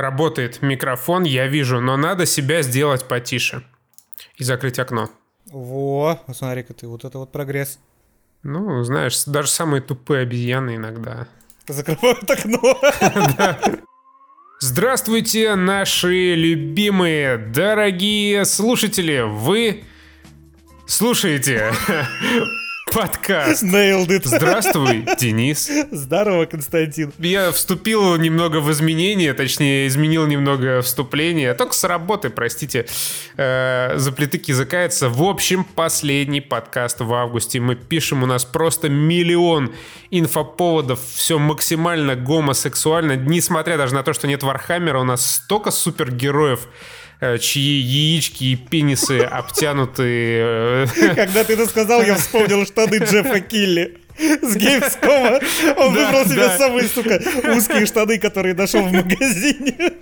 Работает микрофон, я вижу, но надо себя сделать потише. И закрыть окно. Во, смотри-ка ты, вот это вот прогресс. Ну, знаешь, даже самые тупые обезьяны иногда. Закрывают окно. Здравствуйте, наши любимые, дорогие слушатели! Вы слушаете подкаст. Nailed it. Здравствуй, Денис. Здорово, Константин. Я вступил немного в изменения, точнее, изменил немного вступление. Только с работы, простите, э, заплетыки закается. В общем, последний подкаст в августе. Мы пишем, у нас просто миллион инфоповодов. Все максимально гомосексуально. Несмотря даже на то, что нет Вархаммера, у нас столько супергероев чьи яички и пенисы обтянуты... Э, Когда ты это сказал, я вспомнил штаны Джеффа Кили с Gamescom. Он да, выбрал себе да. самые, сука, узкие штаны, которые нашел в магазине.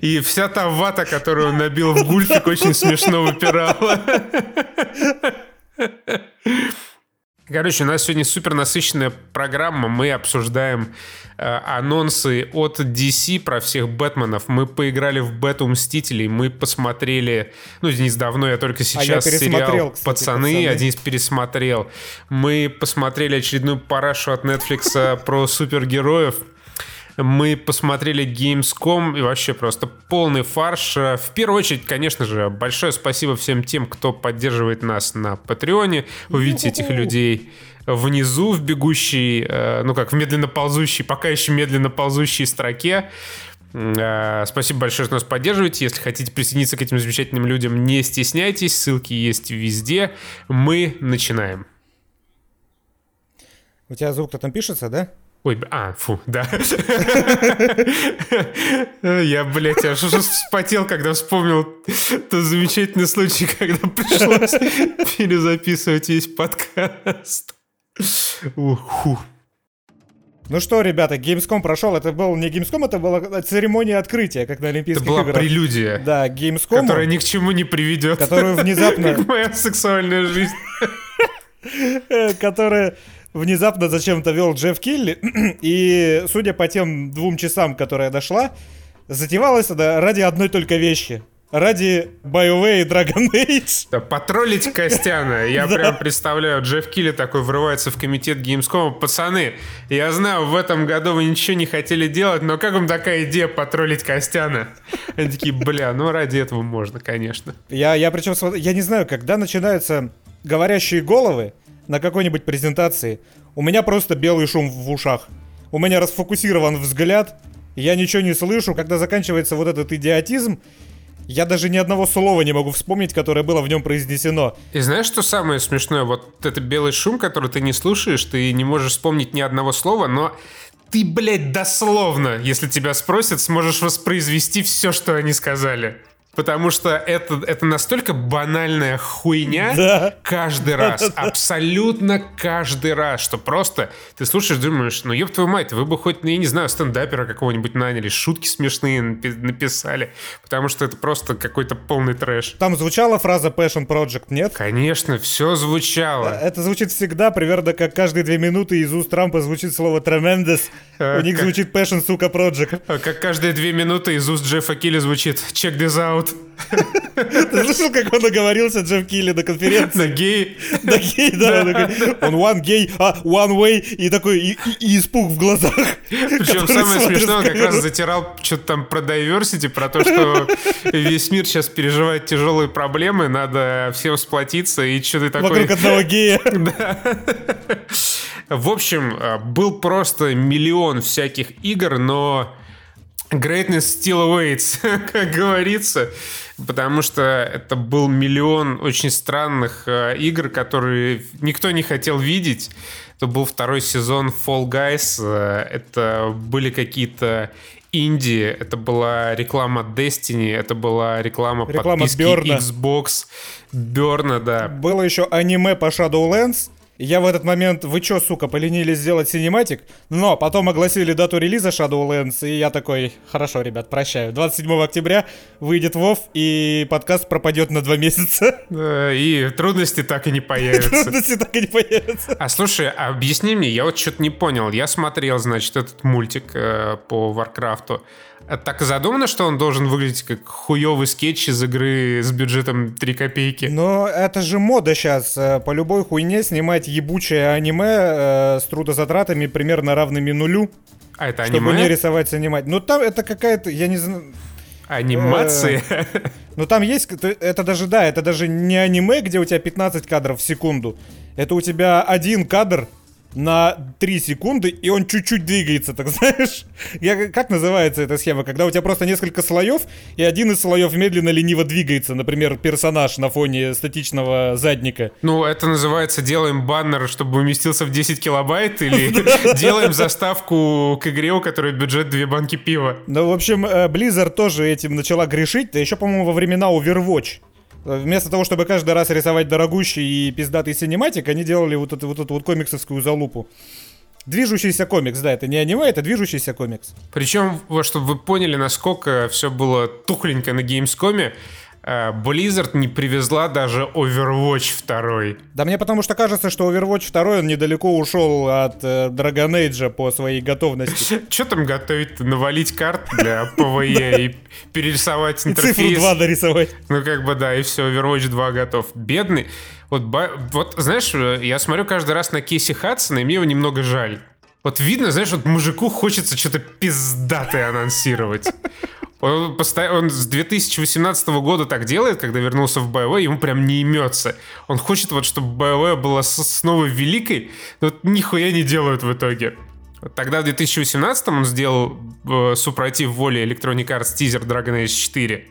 И вся та вата, которую он набил в гульфик, очень смешно выпирала. Короче, у нас сегодня супер насыщенная программа. Мы обсуждаем э, анонсы от DC про всех Бэтменов. Мы поиграли в Бэту Мстителей. Мы посмотрели... Ну, Денис, давно, я только сейчас а я сериал кстати, «Пацаны», «Пацаны». Денис пересмотрел. Мы посмотрели очередную парашу от Netflix про супергероев. Мы посмотрели Gamescom и вообще просто полный фарш. В первую очередь, конечно же, большое спасибо всем тем, кто поддерживает нас на Патреоне. Увидите этих людей внизу в бегущей, э, ну как, в медленно ползущей, пока еще медленно ползущей строке. Э, спасибо большое, что нас поддерживаете. Если хотите присоединиться к этим замечательным людям, не стесняйтесь. Ссылки есть везде. Мы начинаем. У тебя звук-то там пишется, да? Ой, а, фу, да. Я, блядь, аж уже вспотел, когда вспомнил тот замечательный случай, когда пришлось перезаписывать весь подкаст. Уху. Ну что, ребята, Gamescom прошел. Это был не Gamescom, это была церемония открытия, как на Олимпийских играх. Это была играх. прелюдия. Да, Gamescom. Которая ни к чему не приведет. Которую внезапно... Как моя сексуальная жизнь. Которая внезапно зачем-то вел Джефф Килли, и, судя по тем двум часам, которые дошла, затевалась это ради одной только вещи. Ради BioWare и Dragon Age. Да, потроллить Костяна. Я прям представляю, Джефф Килли такой врывается в комитет Gamescom. Пацаны, я знаю, в этом году вы ничего не хотели делать, но как вам такая идея потроллить Костяна? Они такие, бля, ну ради этого можно, конечно. Я, я причем, я не знаю, когда начинаются говорящие головы, на какой-нибудь презентации, у меня просто белый шум в ушах. У меня расфокусирован взгляд, я ничего не слышу. Когда заканчивается вот этот идиотизм, я даже ни одного слова не могу вспомнить, которое было в нем произнесено. И знаешь, что самое смешное? Вот это белый шум, который ты не слушаешь, ты не можешь вспомнить ни одного слова, но ты, блядь, дословно, если тебя спросят, сможешь воспроизвести все, что они сказали. Потому что это, это настолько банальная хуйня да. каждый раз. Абсолютно каждый раз. Что просто ты слушаешь, думаешь, ну ёб твою мать, вы бы хоть, ну, я не знаю, стендапера какого-нибудь наняли, шутки смешные написали. Потому что это просто какой-то полный трэш. Там звучала фраза Passion Project, нет? Конечно, все звучало. Это звучит всегда, примерно как каждые две минуты из уст Трампа звучит слово tremendous. А, У них как... звучит Passion, сука, Project. А, как каждые две минуты из уст Джеффа Килли звучит check this out out. Ты слышал, как он оговорился Джефф Килли на конференции? На гей. На гей, да. Он one gay, а one way, и такой, и, испуг в глазах. Причем самое смешное, он как раз затирал что-то там про diversity, про то, что весь мир сейчас переживает тяжелые проблемы, надо всем сплотиться, и что ты такой... Вокруг одного гея. Да. В общем, был просто миллион всяких игр, но Greatness still awaits, как говорится, потому что это был миллион очень странных э, игр, которые никто не хотел видеть. Это был второй сезон Fall Guys, э, это были какие-то инди, это была реклама Destiny, это была реклама, реклама подписки Берна. Xbox, Берна, да. Было еще аниме по Shadowlands, я в этот момент, вы чё, сука, поленились сделать синематик? Но потом огласили дату релиза Shadowlands, и я такой, хорошо, ребят, прощаю. 27 октября выйдет WoW, и подкаст пропадет на два месяца. Да, и трудности так и не появятся. Трудности так и не появятся. А слушай, объясни мне, я вот что-то не понял. Я смотрел, значит, этот мультик э, по Варкрафту. Так задумано, что он должен выглядеть как хуёвый скетч из игры с бюджетом 3 копейки. Но это же мода сейчас. э, По любой хуйне снимать ебучее аниме э, с трудозатратами примерно равными нулю, А это чтобы аниме? не рисовать снимать. Ну там это какая-то, я не знаю... Анимации? Ну там есть, то- это даже, да, это даже не аниме, где у тебя 15 кадров в секунду. Это у тебя один кадр на 3 секунды, и он чуть-чуть двигается, так знаешь? Я, как называется эта схема? Когда у тебя просто несколько слоев, и один из слоев медленно-лениво двигается, например, персонаж на фоне статичного задника. Ну, это называется делаем баннер, чтобы уместился в 10 килобайт, или делаем заставку к игре, у которой бюджет две банки пива. Ну, в общем, э, Blizzard тоже этим начала грешить, да еще, по-моему, во времена Overwatch. Вместо того, чтобы каждый раз рисовать дорогущий и пиздатый синематик, они делали вот эту вот, эту вот комиксовскую залупу. Движущийся комикс, да, это не аниме, это движущийся комикс. Причем, чтобы вы поняли, насколько все было тухленько на э, Blizzard не привезла даже Overwatch 2. Да мне потому что кажется, что Overwatch 2 он недалеко ушел от э, Dragon Age по своей готовности. Что там готовить? Навалить карт для PvE и перерисовать И цифру интерфейс? 2 нарисовать. Ну, как бы, да, и все, Overwatch 2 готов. Бедный. Вот, вот, знаешь, э, я смотрю каждый раз на Кейси Хадсона, и мне его немного жаль. Вот видно, знаешь, вот мужику хочется что-то пиздатое анонсировать. Он, постоянно, он с 2018 года так делает, когда вернулся в BioWare, ему прям не имется. Он хочет вот, чтобы BioWare была снова великой, но вот нихуя не делают в итоге. Тогда в 2018 он сделал э, супротив воли Electronic Arts тизер Dragon Age 4.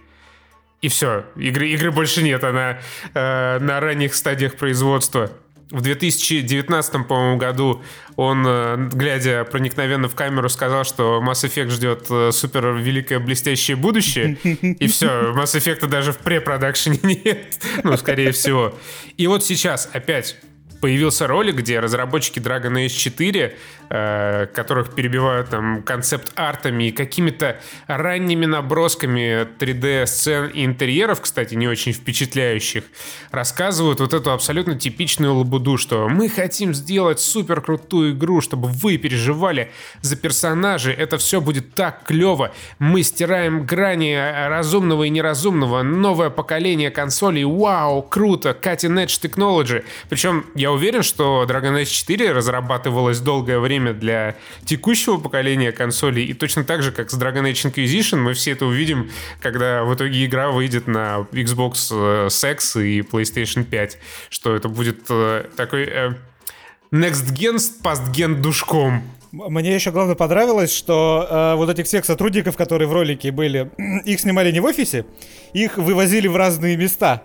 И все, игры, игры больше нет, она э, на ранних стадиях производства. В 2019, по-моему, году он, э, глядя проникновенно в камеру, сказал, что Mass Effect ждет э, супер великое блестящее будущее. И все, Mass Effect даже в препродакшене нет. Ну, скорее всего. И вот сейчас опять появился ролик, где разработчики Dragon Age 4, э, которых перебивают там концепт-артами и какими-то ранними набросками 3D-сцен и интерьеров, кстати, не очень впечатляющих, рассказывают вот эту абсолютно типичную лабуду, что мы хотим сделать супер крутую игру, чтобы вы переживали за персонажей, это все будет так клево, мы стираем грани разумного и неразумного, новое поколение консолей, вау, круто, cutting edge technology. Причем я уверен, что Dragon Age 4 разрабатывалась долгое время для текущего поколения консолей, и точно так же, как с Dragon Age Inquisition, мы все это увидим, когда в итоге игра выйдет на Xbox э, Sex и PlayStation 5, что это будет э, такой э, Next Gen с постген душком. Мне еще главное понравилось, что э, вот этих всех сотрудников, которые в ролике были, их снимали не в офисе, их вывозили в разные места.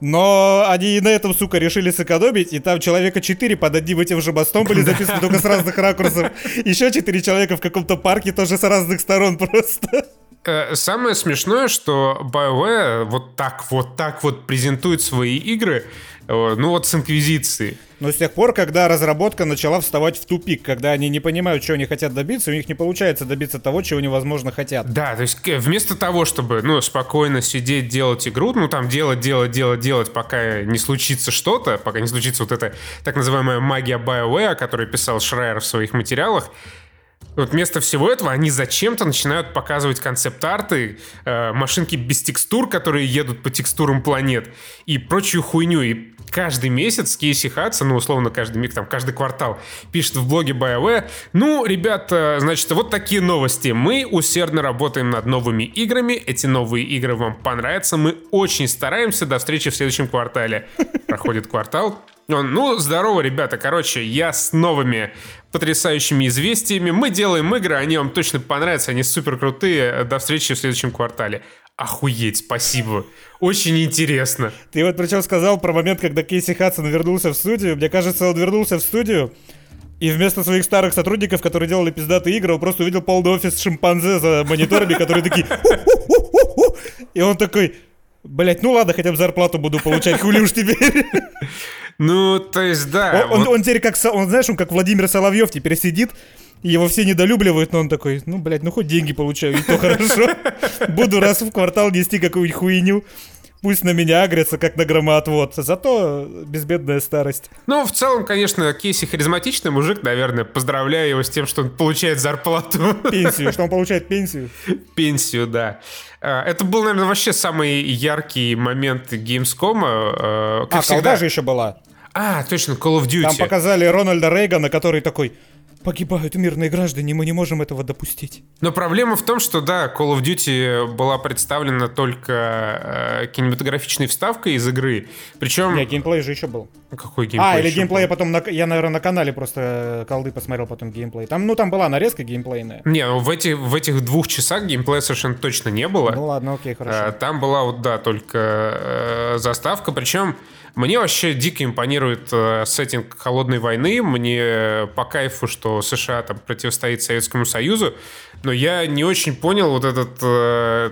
Но они и на этом, сука, решили сэкономить, и там человека 4 под одним этим же мостом были записаны только с разных ракурсов. Еще 4 человека в каком-то парке тоже с разных сторон просто. Э, Самое смешное, что BioWare вот так вот так вот презентует свои игры, ну вот с Инквизицией. Но с тех пор, когда разработка начала вставать в тупик, когда они не понимают, чего они хотят добиться, у них не получается добиться того, чего они, возможно, хотят. Да, то есть к- вместо того, чтобы, ну, спокойно сидеть, делать игру, ну, там, делать, делать, делать, делать, пока не случится что-то, пока не случится вот эта так называемая магия BioWare, о которой писал Шрайер в своих материалах, вот вместо всего этого они зачем-то начинают показывать концепт-арты, э, машинки без текстур, которые едут по текстурам планет и прочую хуйню. И каждый месяц Кейси Хадсон, ну, условно, каждый миг, там, каждый квартал пишет в блоге BioWare, ну, ребята, значит, вот такие новости. Мы усердно работаем над новыми играми, эти новые игры вам понравятся, мы очень стараемся, до встречи в следующем квартале. Проходит квартал, ну, здорово, ребята, короче, я с новыми потрясающими известиями. Мы делаем игры, они вам точно понравятся, они супер крутые. До встречи в следующем квартале. Охуеть, спасибо. Очень интересно. Ты вот причем сказал про момент, когда Кейси Хадсон вернулся в студию. Мне кажется, он вернулся в студию, и вместо своих старых сотрудников, которые делали пиздатые игры, он просто увидел полный офис шимпанзе за мониторами, которые такие... И он такой... Блять, ну ладно, хотя бы зарплату буду получать, хули уж теперь. Ну, то есть, да. Он, он- вот- он теперь как, он, знаешь, он как Владимир Соловьев теперь сидит, его все недолюбливают, но он такой, ну, блядь, ну хоть деньги получаю, и то хорошо. Буду раз в квартал нести какую-нибудь хуйню. Пусть на меня агрятся, как на громоотвод. Зато безбедная старость. Ну, в целом, конечно, Кейси харизматичный мужик, наверное. Поздравляю его с тем, что он получает зарплату. Пенсию, что он получает пенсию. Пенсию, да. А, это был, наверное, вообще самый яркий момент Gamescom. А, как а, всегда. же еще была. А, точно, Call of Duty. Там показали Рональда Рейгана, который такой, Погибают мирные граждане, мы не можем этого допустить. Но проблема в том, что да, Call of Duty была представлена только э, кинематографичной вставкой из игры. Причем... Нет, геймплей же еще был. Какой геймплей? А, или геймплей был? потом... На... Я, наверное, на канале просто э, колды посмотрел потом геймплей. Там, ну, там была нарезка геймплейная. Не, ну в, эти, в этих двух часах геймплея совершенно точно не было. Ну ладно, окей, хорошо. Э, там была вот, да, только э, заставка. Причем мне вообще дико импонирует э, сеттинг холодной войны. Мне по кайфу, что США там противостоит Советскому Союзу. Но я не очень понял вот этот э,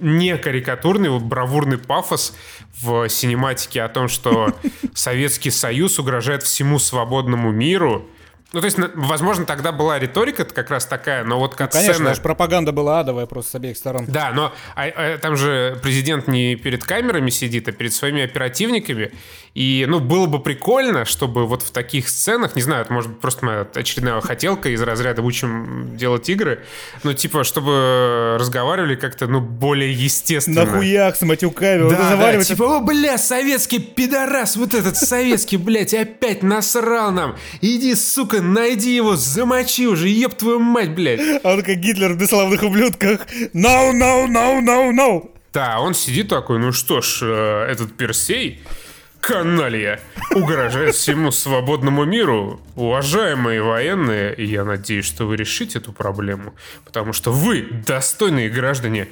не карикатурный, вот бравурный пафос в синематике о том, что Советский Союз угрожает всему свободному миру. Ну, то есть, возможно, тогда была риторика как раз такая, но вот как ну, конечно, сцена... пропаганда была адовая просто с обеих сторон. Да, но а, а, там же президент не перед камерами сидит, а перед своими оперативниками. И, ну, было бы прикольно, чтобы вот в таких сценах, не знаю, это может быть просто моя очередная хотелка из разряда «учим делать игры», но типа, чтобы разговаривали как-то, ну, более естественно. На хуях с матюками. Да, да, типа, о, бля, советский пидорас, вот этот советский, блядь, опять насрал нам. Иди, сука, найди его, замочи уже, еб твою мать, блядь. А он как Гитлер в «Бесславных ублюдках». No, no, no, no, no. Да, он сидит такой, ну что ж, э, этот Персей каналья угрожает всему свободному миру. Уважаемые военные, я надеюсь, что вы решите эту проблему, потому что вы достойные граждане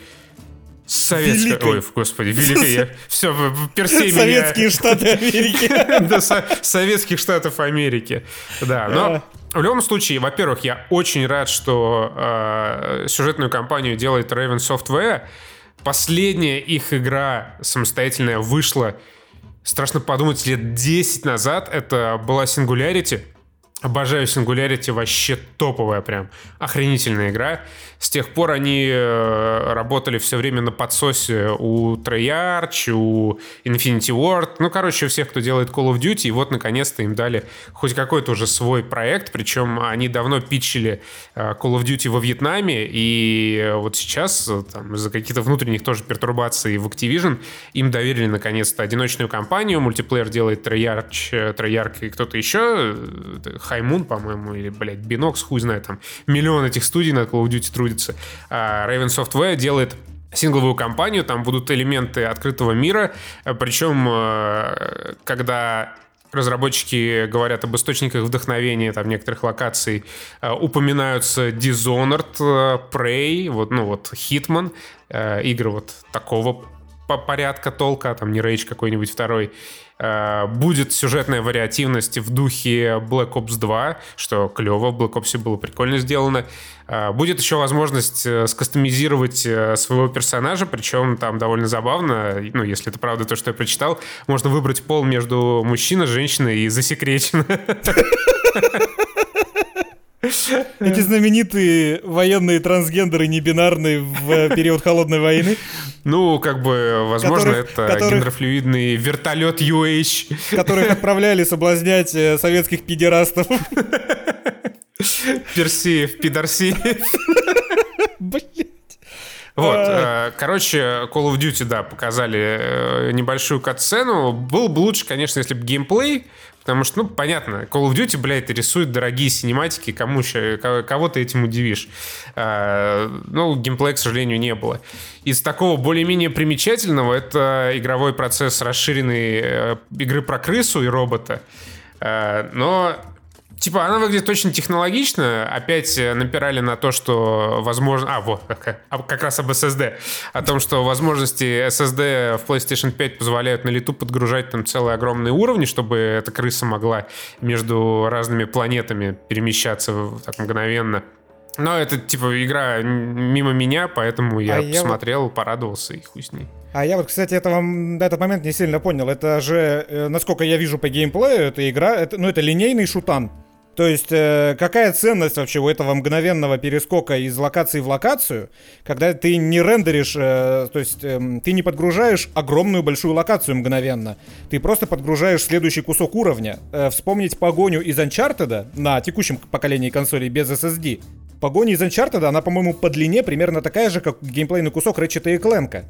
Советская... Великой. Ой, господи, великой. Я... Все, Персей Советские Штаты Америки. Да, Советских Штатов Америки. Да, но... В любом случае, во-первых, я очень рад, что э, сюжетную кампанию делает Raven Software. Последняя их игра самостоятельная вышла страшно подумать, лет 10 назад это была Singularity. Обожаю Singularity, вообще топовая прям, охренительная игра. С тех пор они э, работали все время на подсосе у Treyarch, у Infinity Ward, ну, короче, у всех, кто делает Call of Duty, и вот, наконец-то, им дали хоть какой-то уже свой проект, причем они давно питчили э, Call of Duty во Вьетнаме, и вот сейчас, там, из-за каких-то внутренних тоже пертурбаций в Activision, им доверили, наконец-то, одиночную кампанию, мультиплеер делает Treyarch, Treyarch и кто-то еще, Хаймун, по-моему, или, блядь, Binox, хуй знает, там, миллион этих студий на Call of Duty трудится. А Raven Software делает сингловую кампанию, там будут элементы открытого мира, причем э, когда разработчики говорят об источниках вдохновения там некоторых локаций, э, упоминаются Dishonored, э, Prey, вот, ну вот Hitman, игры вот такого порядка толка, там не Rage какой-нибудь второй. Э, будет сюжетная вариативность в духе Black Ops 2, что клево, в Black Ops было прикольно сделано. Э, будет еще возможность э, скастомизировать своего персонажа, причем там довольно забавно, ну, если это правда то, что я прочитал, можно выбрать пол между мужчиной, женщиной и засекречено. Эти знаменитые военные трансгендеры небинарные в период холодной войны. Ну, как бы, возможно, которых, это которых, гендерфлюидный вертолет UH. Которых отправляли соблазнять э, советских пидерастов. Персеев, пидорсеев. Блять. Вот, а. э, короче, Call of Duty, да, показали э, небольшую катсцену. Был бы лучше, конечно, если бы геймплей Потому что, ну, понятно, Call of Duty, блядь, рисует дорогие синематики, кому кого ты этим удивишь. А, ну, геймплея, к сожалению, не было. Из такого более-менее примечательного это игровой процесс расширенной э, игры про крысу и робота. А, но Типа, она выглядит очень технологично. Опять э, напирали на то, что возможно... А, вот, а, как раз об SSD. О том, что возможности SSD в PlayStation 5 позволяют на лету подгружать там целые огромные уровни, чтобы эта крыса могла между разными планетами перемещаться так мгновенно. Но это, типа, игра мимо меня, поэтому я а посмотрел, я... порадовался и хуй с ней. А я вот, кстати, этого, на этот момент не сильно понял. Это же, э, насколько я вижу по геймплею, эта игра, это, ну, это линейный шутан. То есть, э, какая ценность вообще у этого мгновенного перескока из локации в локацию, когда ты не рендеришь, э, то есть э, ты не подгружаешь огромную большую локацию мгновенно, ты просто подгружаешь следующий кусок уровня. Э, вспомнить погоню из Uncharted на текущем поколении консолей без SSD. Погоня из Uncharted, она, по-моему, по длине примерно такая же, как геймплейный кусок Ratchet и Clank.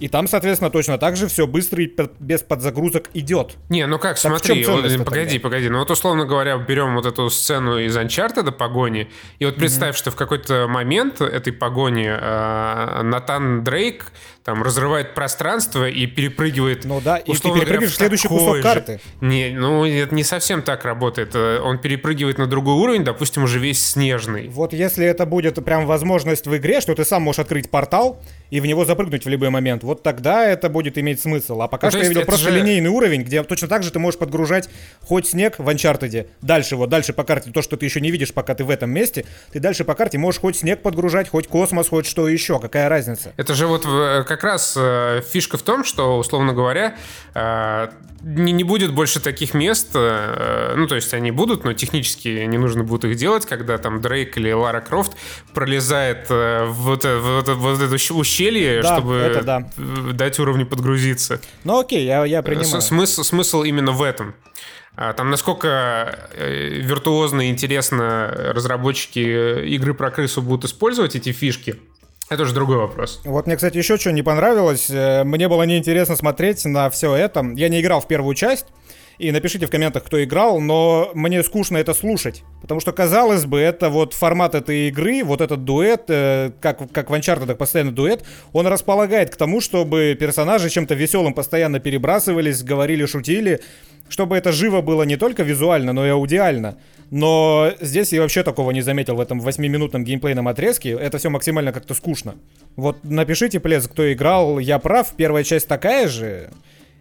И там, соответственно, точно так же все быстро и без подзагрузок идет. Не, ну как, Так смотри, вот, погоди, тогда? погоди. Ну вот, условно говоря, берем вот эту сцену из Uncharted погони, и вот представь, что в какой-то момент этой погони э, Натан Дрейк там разрывает пространство и перепрыгивает... Ну да, и ты перепрыгиваешь в следующий кусок же. карты. Не, ну это не совсем так работает. Э, Он перепрыгивает на другой уровень, допустим, уже весь снежный. Вот если это будет прям возможность в игре, что ты сам можешь открыть портал и в него запрыгнуть в любой момент, вот тогда это будет иметь смысл. А пока Ну, то что я видел просто же- линейный уровень, где точно так же ты можешь подгружать хоть снег в Uncharted, дальше вот, дальше по карте, то, что ты еще не видишь, пока ты в этом месте, ты дальше по карте можешь хоть снег подгружать, хоть космос, хоть что еще, какая разница? Это же вот э, как раз э, фишка в том, что, условно говоря, э, не, не будет больше таких мест, э, ну, то есть они будут, но технически не нужно будет их делать, когда там Дрейк или Лара Крофт пролезает э, в вот, э, в вот, это- ущелье, Да, чтобы это да. дать уровню подгрузиться. Ну окей, я, я принимаю. Смысл, смысл именно в этом. А Там насколько виртуозно и интересно разработчики игры про крысу будут использовать эти фишки, это уже другой вопрос. Вот мне, кстати, еще что не понравилось. Э, Мне было неинтересно смотреть на все это. Я не играл в первую часть. И напишите в комментах, кто играл, но мне скучно это слушать. Потому что, казалось бы, это вот формат этой игры, вот этот дуэт, э, как, как в Uncharted, так постоянно дуэт, он располагает к тому, чтобы персонажи чем-то веселым постоянно перебрасывались, говорили, шутили, чтобы это живо было не только визуально, но и аудиально. Но здесь я вообще такого не заметил в этом 8-минутном геймплейном отрезке. Это все максимально как-то скучно. Вот напишите, плез, кто играл, я прав, первая часть такая же?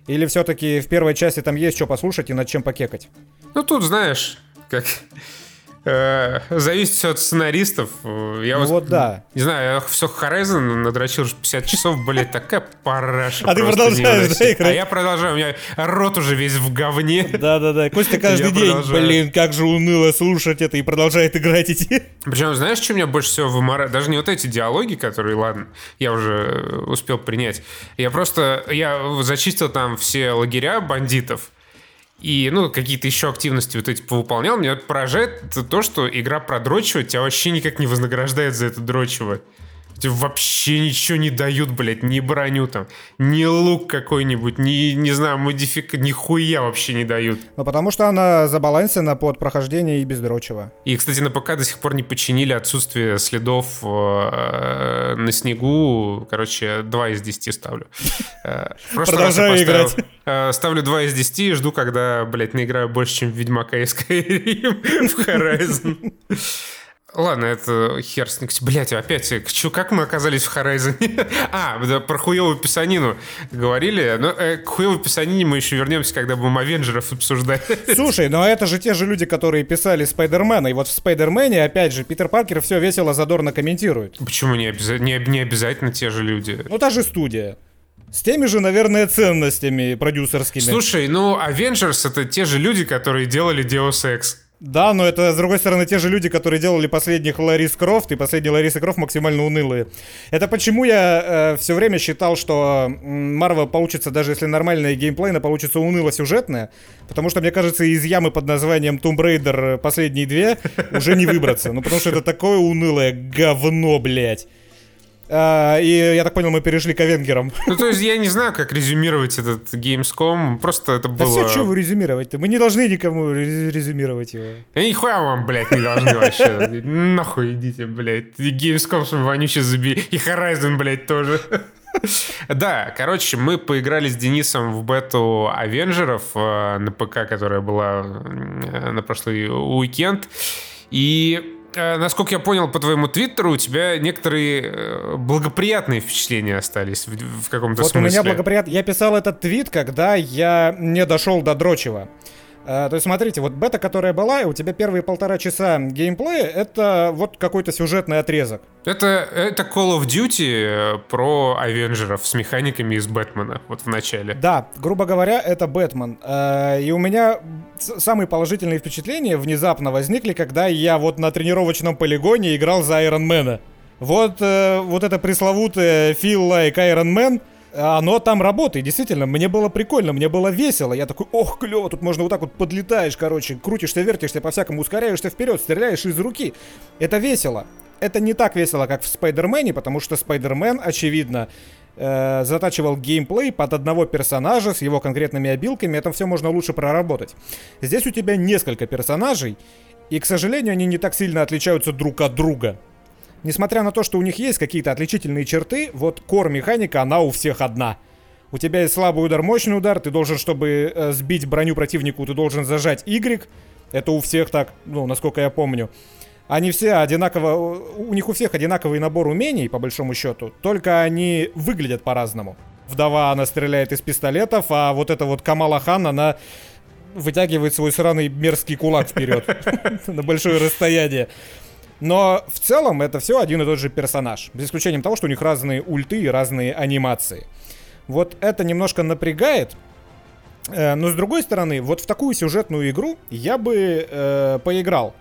Или все-таки в первой части там есть что послушать и над чем покекать? Ну, тут, знаешь, как... э, зависит все от сценаристов. Э, Я Ну вот да. Не знаю, я все Horizon надрочил уже 50 часов, блядь, такая параша. А ты продолжаешь, да, невыносимая. играть? А я продолжаю, у меня рот уже весь в говне. Да-да-да, Костя каждый день, блин, как же уныло слушать это и продолжает играть идти. Причем, знаешь, что меня больше всего выморает? Даже не вот эти диалоги, которые, ладно, я уже э, успел принять. Я просто, я зачистил там все лагеря бандитов. И, ну, какие-то еще активности вот эти повыполнял. Меня поражает то, что игра про дрочево тебя вообще никак не вознаграждает за это дрочево. Тебе вообще ничего не дают, блядь, ни броню там, ни лук какой-нибудь, ни, не знаю, модифик, нихуя вообще не дают. Ну, потому что она забалансена под прохождение и бездрочево. И, кстати, на ПК до сих пор не починили отсутствие следов э, на снегу. Короче, 2 из 10 ставлю. Э, Продолжаю играть. э, Ставлю 2 из 10 и жду, когда, блядь, наиграю больше, чем Ведьмака и Skyrim в Horizon. Ладно, это хер с ним. Блять, опять, к чё, как мы оказались в Horizon? а, да, про хуевую писанину говорили. Но э, к хуевой писанине мы еще вернемся, когда будем Авенджеров обсуждать. Слушай, но это же те же люди, которые писали Спайдермена. И вот в Спайдермене, опять же, Питер Паркер все весело, задорно комментирует. Почему не, обяза- не, не обязательно те же люди? Ну, та же студия. С теми же, наверное, ценностями продюсерскими. Слушай, ну, Avengers это те же люди, которые делали Deus Ex. Да, но это, с другой стороны, те же люди, которые делали последних Ларис Крофт, и последние Ларисы Крофт максимально унылые. Это почему я все время считал, что Марвел получится, даже если нормальная геймплейна, получится уныло сюжетная, потому что, мне кажется, из ямы под названием Tomb Raider последние две уже не выбраться. Ну, потому что это такое унылое говно, блядь. А, и я так понял, мы перешли к Авенгерам. Ну, то есть я не знаю, как резюмировать этот Gamescom. Просто это Да было... все, что вы резюмировать-то? Мы не должны никому рез- резюмировать его. Я нихуя вам, блядь, не должны вообще. Нахуй идите, блядь. И Gamescom свой вонючий забери. И Horizon, блядь, тоже. Да, короче, мы поиграли с Денисом в бету Авенджеров э, на ПК, которая была э, на прошлый уикенд. И насколько я понял по твоему твиттеру, у тебя некоторые э, благоприятные впечатления остались в, в каком-то Вот у смысле. меня благоприятно. Я писал этот твит, когда я не дошел до дрочева. Э, то есть, смотрите, вот бета, которая была, и у тебя первые полтора часа геймплея, это вот какой-то сюжетный отрезок. Это, это Call of Duty э, про Авенджеров с механиками из Бэтмена, вот в начале. Да, грубо говоря, это Бэтмен. Э, и у меня самые положительные впечатления внезапно возникли, когда я вот на тренировочном полигоне играл за Айронмена. Вот, вот это пресловутое Feel Like Iron Man — оно там работает, действительно, мне было прикольно, мне было весело, я такой, ох, клево, тут можно вот так вот подлетаешь, короче, крутишься, вертишься, по-всякому ускоряешься вперед, стреляешь из руки, это весело. Это не так весело, как в Спайдермене, потому что Спайдермен, очевидно, э, затачивал геймплей под одного персонажа с его конкретными обилками, это все можно лучше проработать. Здесь у тебя несколько персонажей, и, к сожалению, они не так сильно отличаются друг от друга несмотря на то, что у них есть какие-то отличительные черты, вот кор-механика, она у всех одна. У тебя есть слабый удар, мощный удар, ты должен, чтобы э, сбить броню противнику, ты должен зажать Y. Это у всех так, ну, насколько я помню. Они все одинаково, у них у всех одинаковый набор умений, по большому счету, только они выглядят по-разному. Вдова, она стреляет из пистолетов, а вот эта вот Камала Хан, она вытягивает свой сраный мерзкий кулак вперед на большое расстояние. Но в целом это все один и тот же персонаж. За исключением того, что у них разные ульты и разные анимации. Вот это немножко напрягает. Э, но с другой стороны, вот в такую сюжетную игру я бы э, поиграл.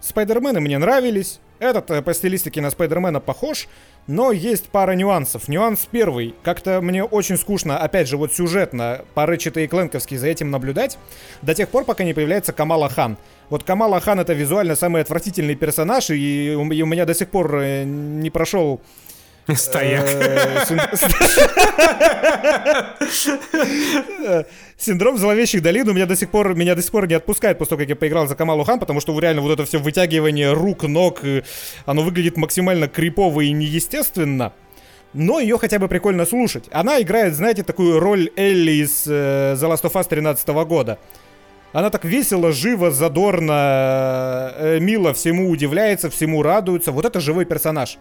Спайдермены мне нравились. Этот э, по стилистике на Спайдермена похож. Но есть пара нюансов. Нюанс первый. Как-то мне очень скучно, опять же, вот сюжетно, по Рэчета и Кленковски за этим наблюдать, до тех пор, пока не появляется Камала Хан. Вот Камала Хан это визуально самый отвратительный персонаж, и у, меня до сих пор э, не прошел Стояк. Э, Синдром зловещих долин у меня до сих пор меня до сих пор не отпускает после того, как я поиграл за Камалу Хан, потому что реально вот это все вытягивание рук, ног, э, оно выглядит максимально крипово и неестественно. Но ее хотя бы прикольно слушать. Она играет, знаете, такую роль Элли из э, The Last of Us 13 года. Она так весело, живо, задорно, э, мило всему удивляется, всему радуется. Вот это живой персонаж.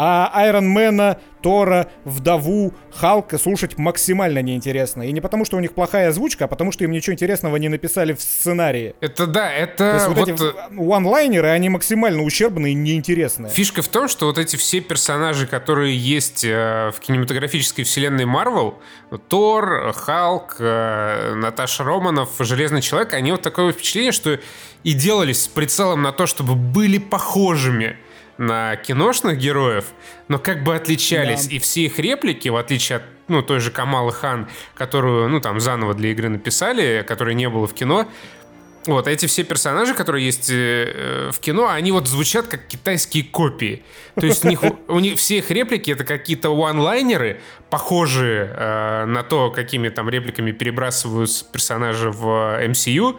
А Айронмена, Тора, Вдову, Халка слушать максимально неинтересно. И не потому, что у них плохая озвучка, а потому, что им ничего интересного не написали в сценарии. Это да, это... Вот, вот эти one-лайнеры, они максимально ущербные и неинтересные. Фишка в том, что вот эти все персонажи, которые есть э, в кинематографической вселенной Марвел, Тор, Халк, э, Наташа Романов, Железный Человек, они вот такое впечатление, что и делались с прицелом на то, чтобы были похожими на киношных героев, но как бы отличались. Да. И все их реплики, в отличие от ну, той же Камалы Хан, которую, ну, там, заново для игры написали, которой не было в кино, вот, эти все персонажи, которые есть э, в кино, они вот звучат как китайские копии. То есть у них, у них все их реплики это какие-то one-лайнеры, похожие э, на то, какими там репликами перебрасываются персонажи в MCU,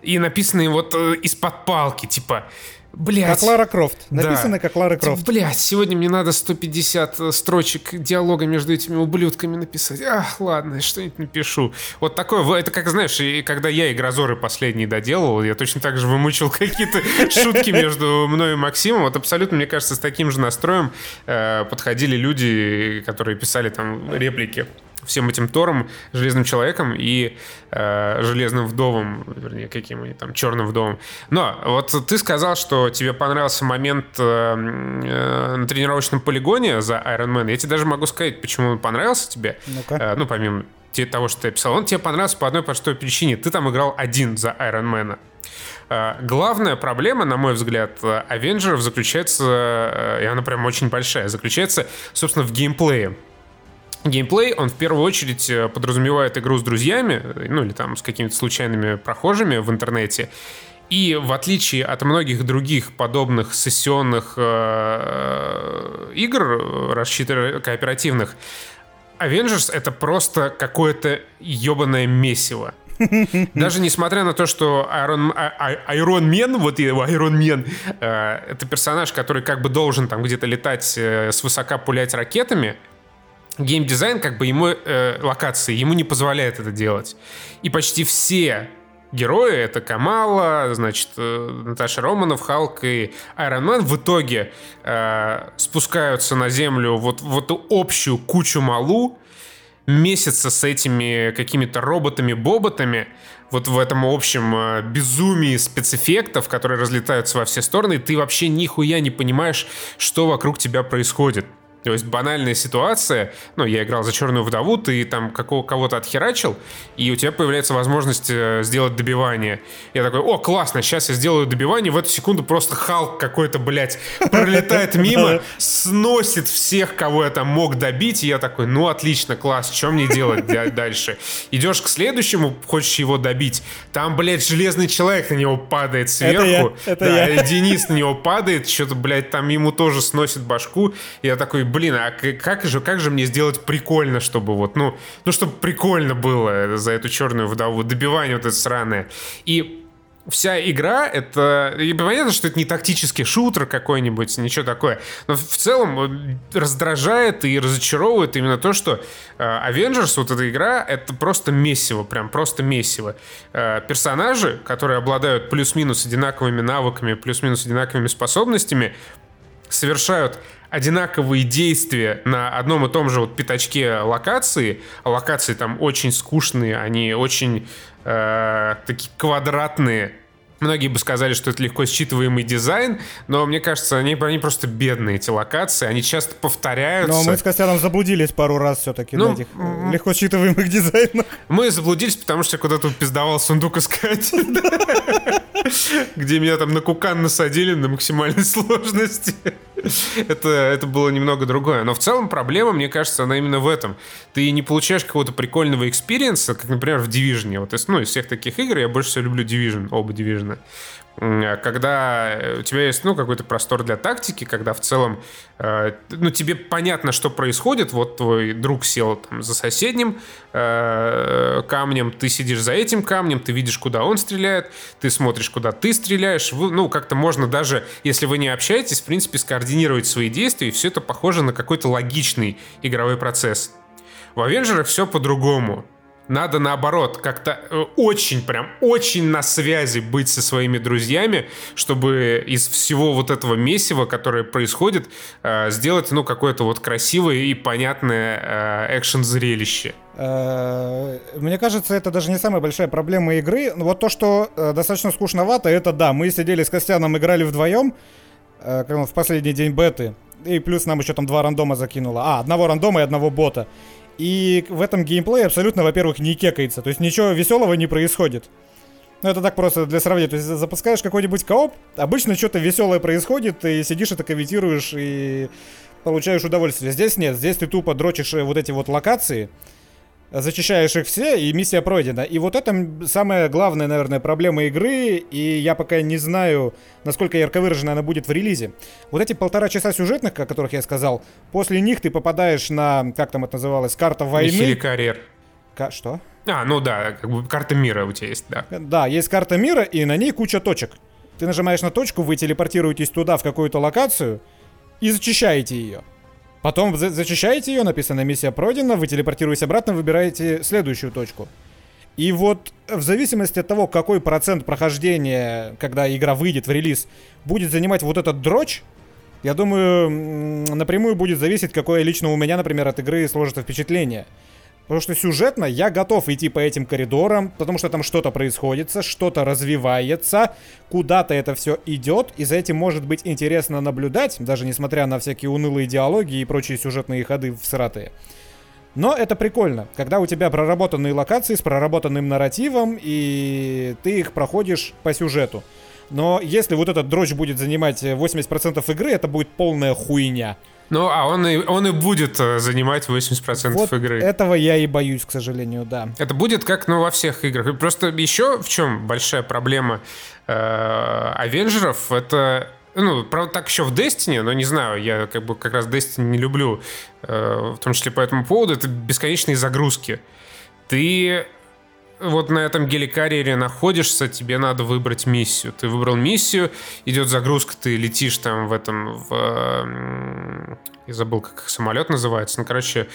и написанные вот э, из-под палки, типа Блять. Как Лара Крофт. Написано да. как Лара Крофт. Блять, сегодня мне надо 150 э, строчек диалога между этими ублюдками написать. Ах, ладно, что-нибудь напишу. Вот такое, это как, знаешь, и когда я Игрозоры последний доделал, я точно так же вымучил какие-то шутки между мной и Максимом. Вот абсолютно, мне кажется, с таким же настроем э, подходили люди, которые писали там реплики всем этим Тором, Железным Человеком и э, Железным Вдовом, вернее, каким они там, Черным Вдовом. Но вот ты сказал, что тебе понравился момент э, э, на тренировочном полигоне за Iron Man. Я тебе даже могу сказать, почему он понравился тебе. ну Э, ну, помимо того, что ты описал. Он тебе понравился по одной простой причине. Ты там играл один за Iron Man. Э, главная проблема, на мой взгляд, Авенджеров заключается, э, и она прям очень большая, заключается, собственно, в геймплее. Геймплей, он в первую очередь э, подразумевает игру с друзьями, ну или там с какими-то случайными прохожими в интернете. И в отличие от многих других подобных сессионных э, игр, рассчитанных кооперативных, Avengers это просто какое-то ебаное месиво. Даже несмотря на то, что Iron, Iron Man, вот его Iron Man, э, это персонаж, который как бы должен там где-то летать, э, с высока пулять ракетами, геймдизайн, как бы ему, э, локации, ему не позволяет это делать. И почти все герои, это Камала, значит, э, Наташа Романов, Халк и Iron Man в итоге э, спускаются на землю вот в эту общую кучу малу, месяца с этими какими-то роботами-боботами, вот в этом общем э, безумии спецэффектов, которые разлетаются во все стороны, ты вообще нихуя не понимаешь, что вокруг тебя происходит. То есть банальная ситуация, ну, я играл за черную вдову, ты там какого кого-то отхерачил, и у тебя появляется возможность э, сделать добивание. Я такой, о, классно, сейчас я сделаю добивание, в эту секунду просто Халк какой-то, блядь, пролетает мимо, сносит всех, кого я там мог добить, и я такой, ну, отлично, класс, что мне делать дальше? Идешь к следующему, хочешь его добить, там, блядь, железный человек на него падает сверху. Да. Денис на него падает, что-то, блядь, там ему тоже сносит башку, я такой, блин, а как же, как же мне сделать прикольно, чтобы вот, ну, ну, чтобы прикольно было за эту черную вдову, добивание вот это сраное. И вся игра это... И понятно, что это не тактический шутер какой-нибудь, ничего такое. Но в целом раздражает и разочаровывает именно то, что э, Avengers, вот эта игра, это просто месиво, прям просто месиво. Э, персонажи, которые обладают плюс-минус одинаковыми навыками, плюс-минус одинаковыми способностями, совершают одинаковые действия на одном и том же вот пятачке локации. Локации там очень скучные, они очень э, такие квадратные. Многие бы сказали, что это легко считываемый дизайн, но мне кажется, они, они просто бедные, эти локации, они часто повторяются. Но мы с Костяном заблудились пару раз все-таки ну, на этих легко считываемых дизайнах. Мы заблудились, потому что я куда-то пиздовал сундук искать. Где меня там на кукан насадили на максимальной сложности. Это, это было немного другое. Но в целом проблема, мне кажется, она именно в этом. Ты не получаешь какого-то прикольного experience а, как, например, в Division. Вот ну, из всех таких игр я больше всего люблю Division, оба Division когда у тебя есть, ну, какой-то простор для тактики, когда в целом, э, ну, тебе понятно, что происходит, вот твой друг сел там за соседним э, камнем, ты сидишь за этим камнем, ты видишь, куда он стреляет, ты смотришь, куда ты стреляешь, вы, ну, как-то можно даже, если вы не общаетесь, в принципе, скоординировать свои действия, и все это похоже на какой-то логичный игровой процесс. В Авенджерах все по-другому надо наоборот как-то э, очень, прям очень на связи быть со своими друзьями, чтобы из всего вот этого месива, которое происходит, э, сделать, ну, какое-то вот красивое и понятное э, экшен-зрелище. Мне кажется, это даже не самая большая проблема игры. Вот то, что достаточно скучновато, это да, мы сидели с Костяном, играли вдвоем, в последний день беты, и плюс нам еще там два рандома закинуло. А, одного рандома и одного бота. И в этом геймплее абсолютно, во-первых, не кекается. То есть ничего веселого не происходит. Ну, это так просто для сравнения. То есть запускаешь какой-нибудь кооп, обычно что-то веселое происходит, и сидишь это комментируешь и получаешь удовольствие. Здесь нет, здесь ты тупо дрочишь э, вот эти вот локации, зачищаешь их все, и миссия пройдена. И вот это самая главная, наверное, проблема игры, и я пока не знаю, насколько ярко выражена она будет в релизе. Вот эти полтора часа сюжетных, о которых я сказал, после них ты попадаешь на, как там это называлось, карта войны. Или карьер. Ка- что? А, ну да, как бы карта мира у тебя есть, да. Да, есть карта мира, и на ней куча точек. Ты нажимаешь на точку, вы телепортируетесь туда, в какую-то локацию, и зачищаете ее. Потом за зачищаете ее, написано «Миссия пройдена», вы телепортируетесь обратно, выбираете следующую точку. И вот в зависимости от того, какой процент прохождения, когда игра выйдет в релиз, будет занимать вот этот дрочь, я думаю, напрямую будет зависеть, какое лично у меня, например, от игры сложится впечатление. Потому что сюжетно я готов идти по этим коридорам, потому что там что-то происходит, что-то развивается, куда-то это все идет, и за этим может быть интересно наблюдать, даже несмотря на всякие унылые диалоги и прочие сюжетные ходы всратые. Но это прикольно, когда у тебя проработанные локации с проработанным нарративом, и ты их проходишь по сюжету. Но если вот этот дрочь будет занимать 80% игры, это будет полная хуйня. Ну, а он и, он и будет э, занимать 80% вот игры. этого я и боюсь, к сожалению, да. Это будет как, ну, во всех играх. Просто еще в чем большая проблема э, Авенджеров, это ну, правда, так еще в Destiny, но не знаю, я как бы как раз Destiny не люблю, э, в том числе по этому поводу, это бесконечные загрузки. Ты вот на этом геликарьере находишься, тебе надо выбрать миссию. Ты выбрал миссию, идет загрузка, ты летишь там в этом, в... Я забыл, как самолет называется. Ну, короче,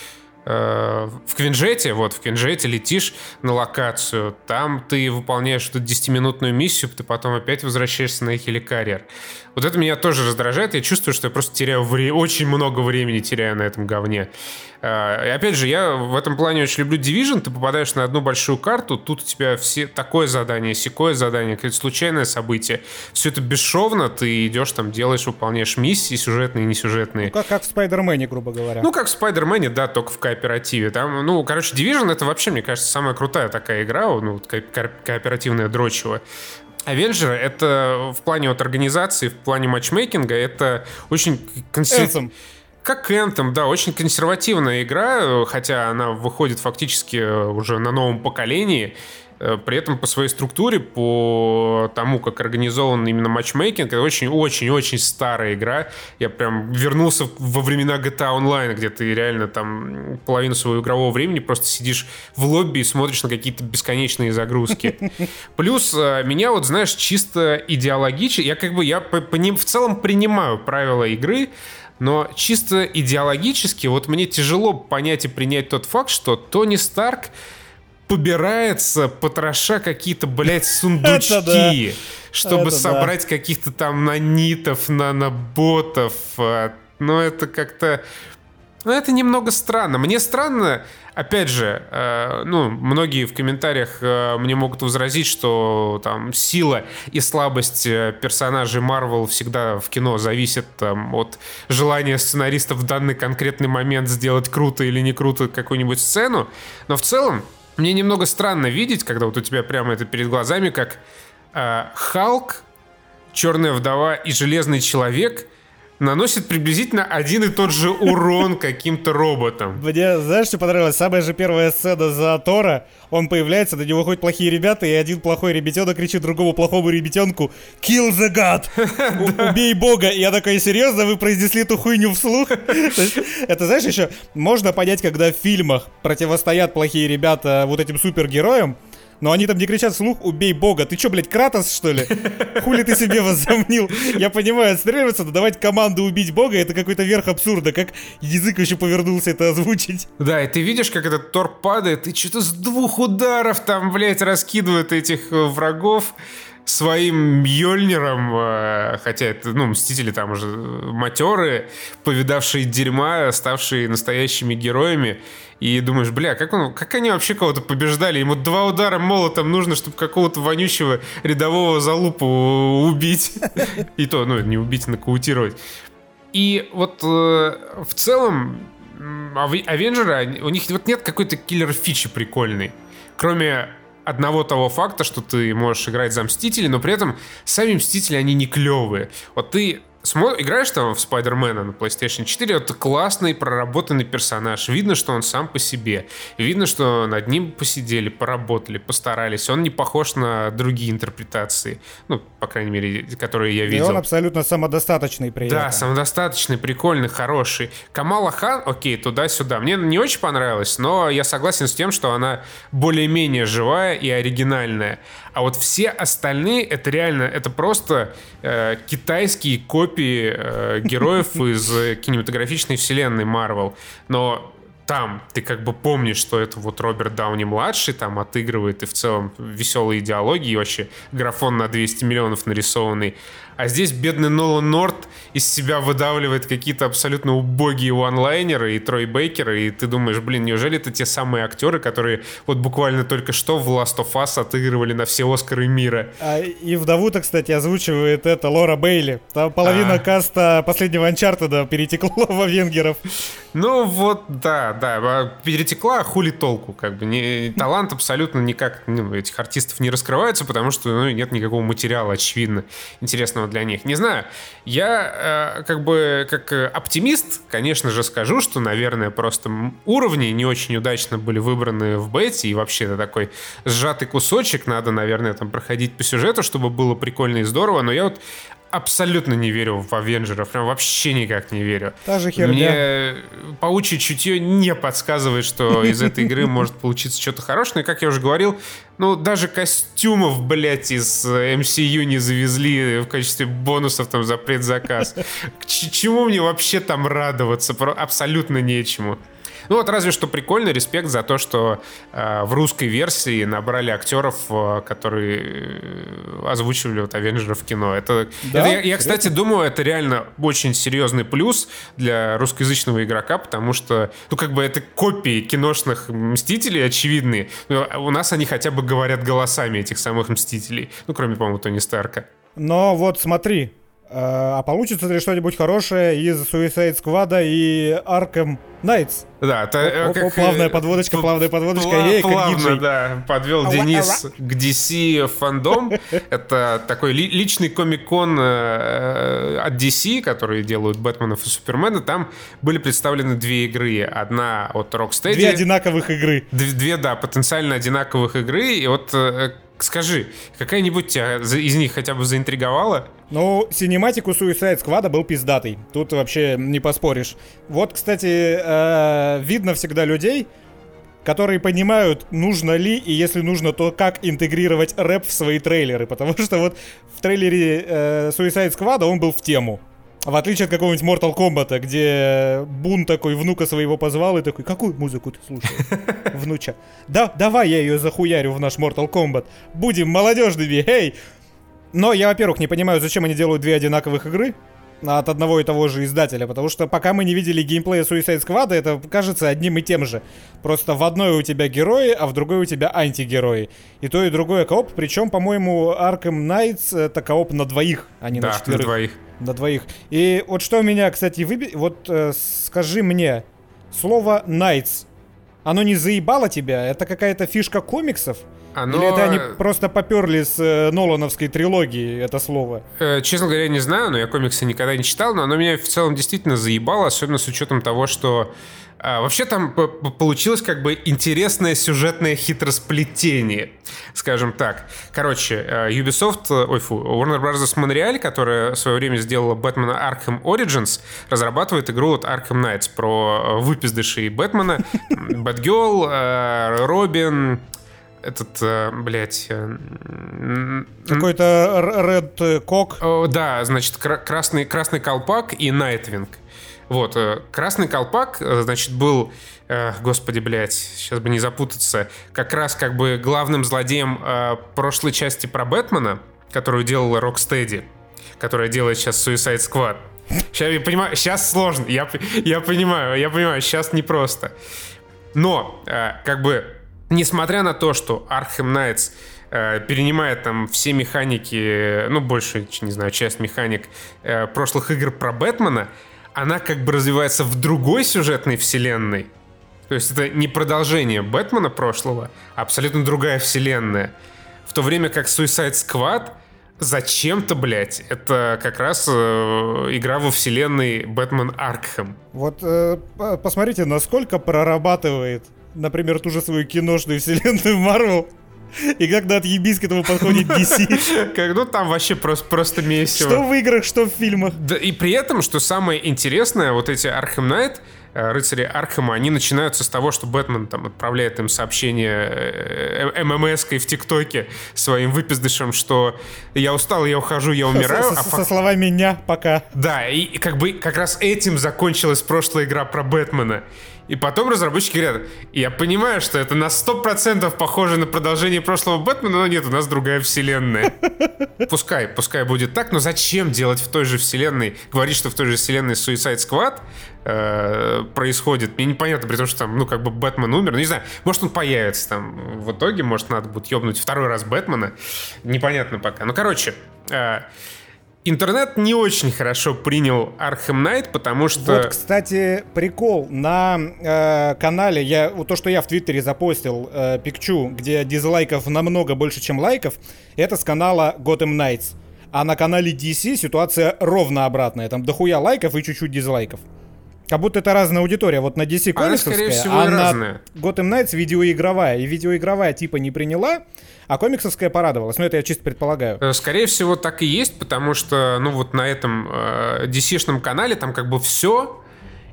э, в Квинжете, вот, в Квинжете летишь на локацию, там ты выполняешь эту 10-минутную миссию, ты потом опять возвращаешься на хеликарьер. Вот это меня тоже раздражает, я чувствую, что я просто теряю вре- очень много времени теряю на этом говне. И опять же, я в этом плане очень люблю Division. Ты попадаешь на одну большую карту, тут у тебя все такое задание, секое задание, какое-то случайное событие. Все это бесшовно, ты идешь там, делаешь, выполняешь миссии сюжетные и несюжетные. Ну, как, как в Спайдермене, грубо говоря. Ну, как в Спайдермене, да, только в кооперативе. Там, ну, короче, Division это вообще, мне кажется, самая крутая такая игра, ну, ко- кооперативная дрочева. Авенджеры — это в плане вот организации, в плане матчмейкинга, это очень... Консер... Как Anthem, да, очень консервативная игра, хотя она выходит фактически уже на новом поколении. Э, при этом по своей структуре, по тому, как организован именно матчмейкинг, это очень-очень-очень старая игра. Я прям вернулся во времена GTA Online, где ты реально там половину своего игрового времени просто сидишь в лобби и смотришь на какие-то бесконечные загрузки. Плюс э, меня вот, знаешь, чисто идеологически, я как бы, я по, по ним в целом принимаю правила игры, но чисто идеологически вот мне тяжело понять и принять тот факт, что Тони Старк побирается, потроша какие-то, блядь, сундучки, чтобы собрать каких-то там нанитов, наноботов. А, но это как-то... Ну, это немного странно. Мне странно, опять же, э, ну, многие в комментариях э, мне могут возразить, что там сила и слабость э, персонажей Марвел всегда в кино зависит там, от желания сценаристов в данный конкретный момент сделать круто или не круто какую-нибудь сцену. Но в целом, мне немного странно видеть, когда вот у тебя прямо это перед глазами, как э, Халк, Черная вдова и Железный человек наносят приблизительно один и тот же урон каким-то роботам. Мне, знаешь, что понравилось? Самая же первая сцена за Тора, он появляется, на него выходят плохие ребята, и один плохой ребятенок кричит другому плохому ребятенку «Kill the God!» «Убей бога!» И я такой, серьезно, вы произнесли эту хуйню вслух? Это, знаешь, еще можно понять, когда в фильмах противостоят плохие ребята вот этим супергероям, но они там не кричат вслух «Убей бога». Ты чё, блядь, Кратос, что ли? Хули ты себе возомнил? Я понимаю, отстреливаться, но давать команду убить бога — это какой-то верх абсурда. Как язык еще повернулся это озвучить. Да, и ты видишь, как этот Тор падает, и что-то с двух ударов там, блядь, раскидывает этих э, врагов своим Мьёльниром, э, хотя это, ну, Мстители там уже матеры, повидавшие дерьма, ставшие настоящими героями, и думаешь, бля, как, он, как они вообще кого-то побеждали? Ему два удара молотом нужно, чтобы какого-то вонючего рядового залупу убить. И то, ну, не убить, нокаутировать. И вот э, в целом Авенджеры, у них вот нет какой-то киллер-фичи прикольной. Кроме одного того факта, что ты можешь играть за Мстителей, но при этом сами Мстители, они не клевые. Вот ты Смо... Играешь там в Спайдермена на PlayStation 4, это классный проработанный персонаж. Видно, что он сам по себе. Видно, что над ним посидели, поработали, постарались. Он не похож на другие интерпретации. Ну, по крайней мере, которые я видел. И он абсолютно самодостаточный при Да, самодостаточный, прикольный, хороший. Камала Хан, окей, туда-сюда. Мне не очень понравилось, но я согласен с тем, что она более-менее живая и оригинальная. А вот все остальные, это реально, это просто э, китайские копии э, героев из кинематографичной вселенной Марвел. Но там ты как бы помнишь, что это вот Роберт Дауни младший там отыгрывает и в целом веселые идеологии и вообще графон на 200 миллионов нарисованный. А здесь бедный Нолан Норт из себя выдавливает какие-то абсолютно убогие онлайнеры и Трой Бейкер, и ты думаешь, блин, неужели это те самые актеры, которые вот буквально только что в Last of Us отыгрывали на все Оскары мира? А, и вдову-то, кстати, озвучивает это Лора Бейли. Там половина а. каста последнего Анчартеда перетекла во венгеров. Ну вот, да, да, а перетекла, а хули толку, как бы, не, талант абсолютно никак, ну, этих артистов не раскрывается, потому что, ну, нет никакого материала, очевидно, интересного для них. Не знаю, я, э, как бы, как оптимист, конечно же, скажу, что, наверное, просто уровни не очень удачно были выбраны в бете, и вообще это такой сжатый кусочек, надо, наверное, там проходить по сюжету, чтобы было прикольно и здорово, но я вот абсолютно не верю в Авенджеров, прям вообще никак не верю. Та же херня. Мне паучье чутье не подсказывает, что из этой игры может получиться что-то хорошее. Как я уже говорил, ну, даже костюмов, блядь, из MCU не завезли в качестве бонусов там за предзаказ. К чему мне вообще там радоваться? Абсолютно нечему. Ну вот разве что прикольно, респект за то, что э, в русской версии набрали актеров, э, которые э, озвучивали вот Авенджеров в кино. Это, Да? это я, я, кстати, думаю, это реально очень серьезный плюс для русскоязычного игрока, потому что, ну, как бы это копии киношных Мстителей очевидные. Но у нас они хотя бы говорят голосами этих самых Мстителей. Ну, кроме, по-моему, Тони Старка. Но вот смотри, а получится ли что-нибудь хорошее из Suicide Squad и Arkham Knights? Да, это э, оп, как, плавная э, подводочка, плавная подводочка, пла- плавно, да, подвел Денис к DC фандом. Это такой ли- личный комик-кон э, от DC, которые делают Бэтменов и Супермена. Там были представлены две игры. Одна от Rocksteady. Две одинаковых игры. Две, две, да, потенциально одинаковых игры. И вот э, скажи, какая-нибудь тебя из них хотя бы заинтриговала? Ну, синематик у Suicide Squad был пиздатый. Тут вообще не поспоришь. Вот, кстати, э, видно всегда людей, которые понимают, нужно ли, и если нужно, то как интегрировать рэп в свои трейлеры. Потому что вот в трейлере э, Suicide Squad он был в тему. В отличие от какого-нибудь Mortal Kombat, где Бун такой внука своего позвал и такой, какую музыку ты слушаешь, внуча? Да, давай я ее захуярю в наш Mortal Kombat. Будем молодежными, эй! Но я, во-первых, не понимаю, зачем они делают две одинаковых игры от одного и того же издателя, потому что пока мы не видели геймплея Suicide Squad, это кажется одним и тем же. Просто в одной у тебя герои, а в другой у тебя антигерои. И то, и другое кооп, причем, по-моему, Arkham Knights это кооп на двоих, а не да, на на четверых. двоих. На двоих. И вот что меня, кстати, выби... Вот э, скажи мне, слово Knights, оно не заебало тебя? Это какая-то фишка комиксов? Оно, Или это они просто поперли с э, Нолановской трилогии это слово? э, честно говоря, не знаю, но я комиксы никогда не читал, но оно меня в целом действительно заебало, особенно с учетом того, что а, вообще там получилось как бы интересное сюжетное хитросплетение, скажем так. Короче, э, Ubisoft, э, ой, фу, Warner Bros. Montreal, которая в свое время сделала Бэтмена Arkham Origins, разрабатывает игру вот Arkham Knights про э, выпиздышей Бэтмена, Бэтгелл, э, Робин, этот, э, блядь, э, Какой-то Red Cock. Да, значит, кра- красный, красный колпак и Найтвинг. Вот, э, красный колпак, значит, был, э, господи, блядь, сейчас бы не запутаться, как раз как бы главным злодеем э, прошлой части про Бэтмена, которую делала Rocksteady, которая делает сейчас Suicide Squad. Сейчас, я понимаю, сейчас сложно, я, я понимаю, я понимаю, сейчас непросто. Но, э, как бы, несмотря на то, что Arkham Knights э, перенимает там все механики, ну, больше, не знаю, часть механик э, прошлых игр про Бэтмена, она как бы развивается в другой сюжетной вселенной. То есть это не продолжение Бэтмена прошлого, а абсолютно другая вселенная. В то время как Suicide Squad зачем-то, блядь, это как раз э, игра во вселенной Бэтмен Аркхэм. Вот э, посмотрите, насколько прорабатывает, например, ту же свою киношную вселенную Марвел. И на отъебись к этому подходит DC. Как, ну там вообще просто, просто месиво. Что в играх, что в фильмах. Да, и при этом, что самое интересное, вот эти Архем Найт, э, рыцари Архема, они начинаются с того, что Бэтмен там отправляет им сообщение э, ММС-кой в ТикТоке своим выпиздышем, что я устал, я ухожу, я умираю. Со, а со- со словами «ня, пока». Да, и как бы как раз этим закончилась прошлая игра про Бэтмена. И потом разработчики говорят, я понимаю, что это на 100% похоже на продолжение прошлого Бэтмена, но нет, у нас другая вселенная. Пускай, пускай будет так, но зачем делать в той же вселенной, говорить, что в той же вселенной Suicide Squad э, происходит, мне непонятно, при том, что там, ну, как бы Бэтмен умер, ну, не знаю, может, он появится там в итоге, может, надо будет ёбнуть второй раз Бэтмена, непонятно пока. Ну, короче, э, интернет не очень хорошо принял Arkham Knight, потому что... Вот, кстати, прикол. На э, канале, я, вот то, что я в Твиттере запостил, э, Пикчу, где дизлайков намного больше, чем лайков, это с канала Gotham Knights. А на канале DC ситуация ровно обратная. Там дохуя лайков и чуть-чуть дизлайков. Как будто это разная аудитория. Вот на DC Она, комиксовская, скорее всего, а и на разная. Gotham Knights видеоигровая. И видеоигровая типа не приняла, а комиксовская порадовалась. Ну, это я чисто предполагаю. Э, Скорее всего, так и есть, потому что, ну, вот на этом э, DC-шном канале там как бы все,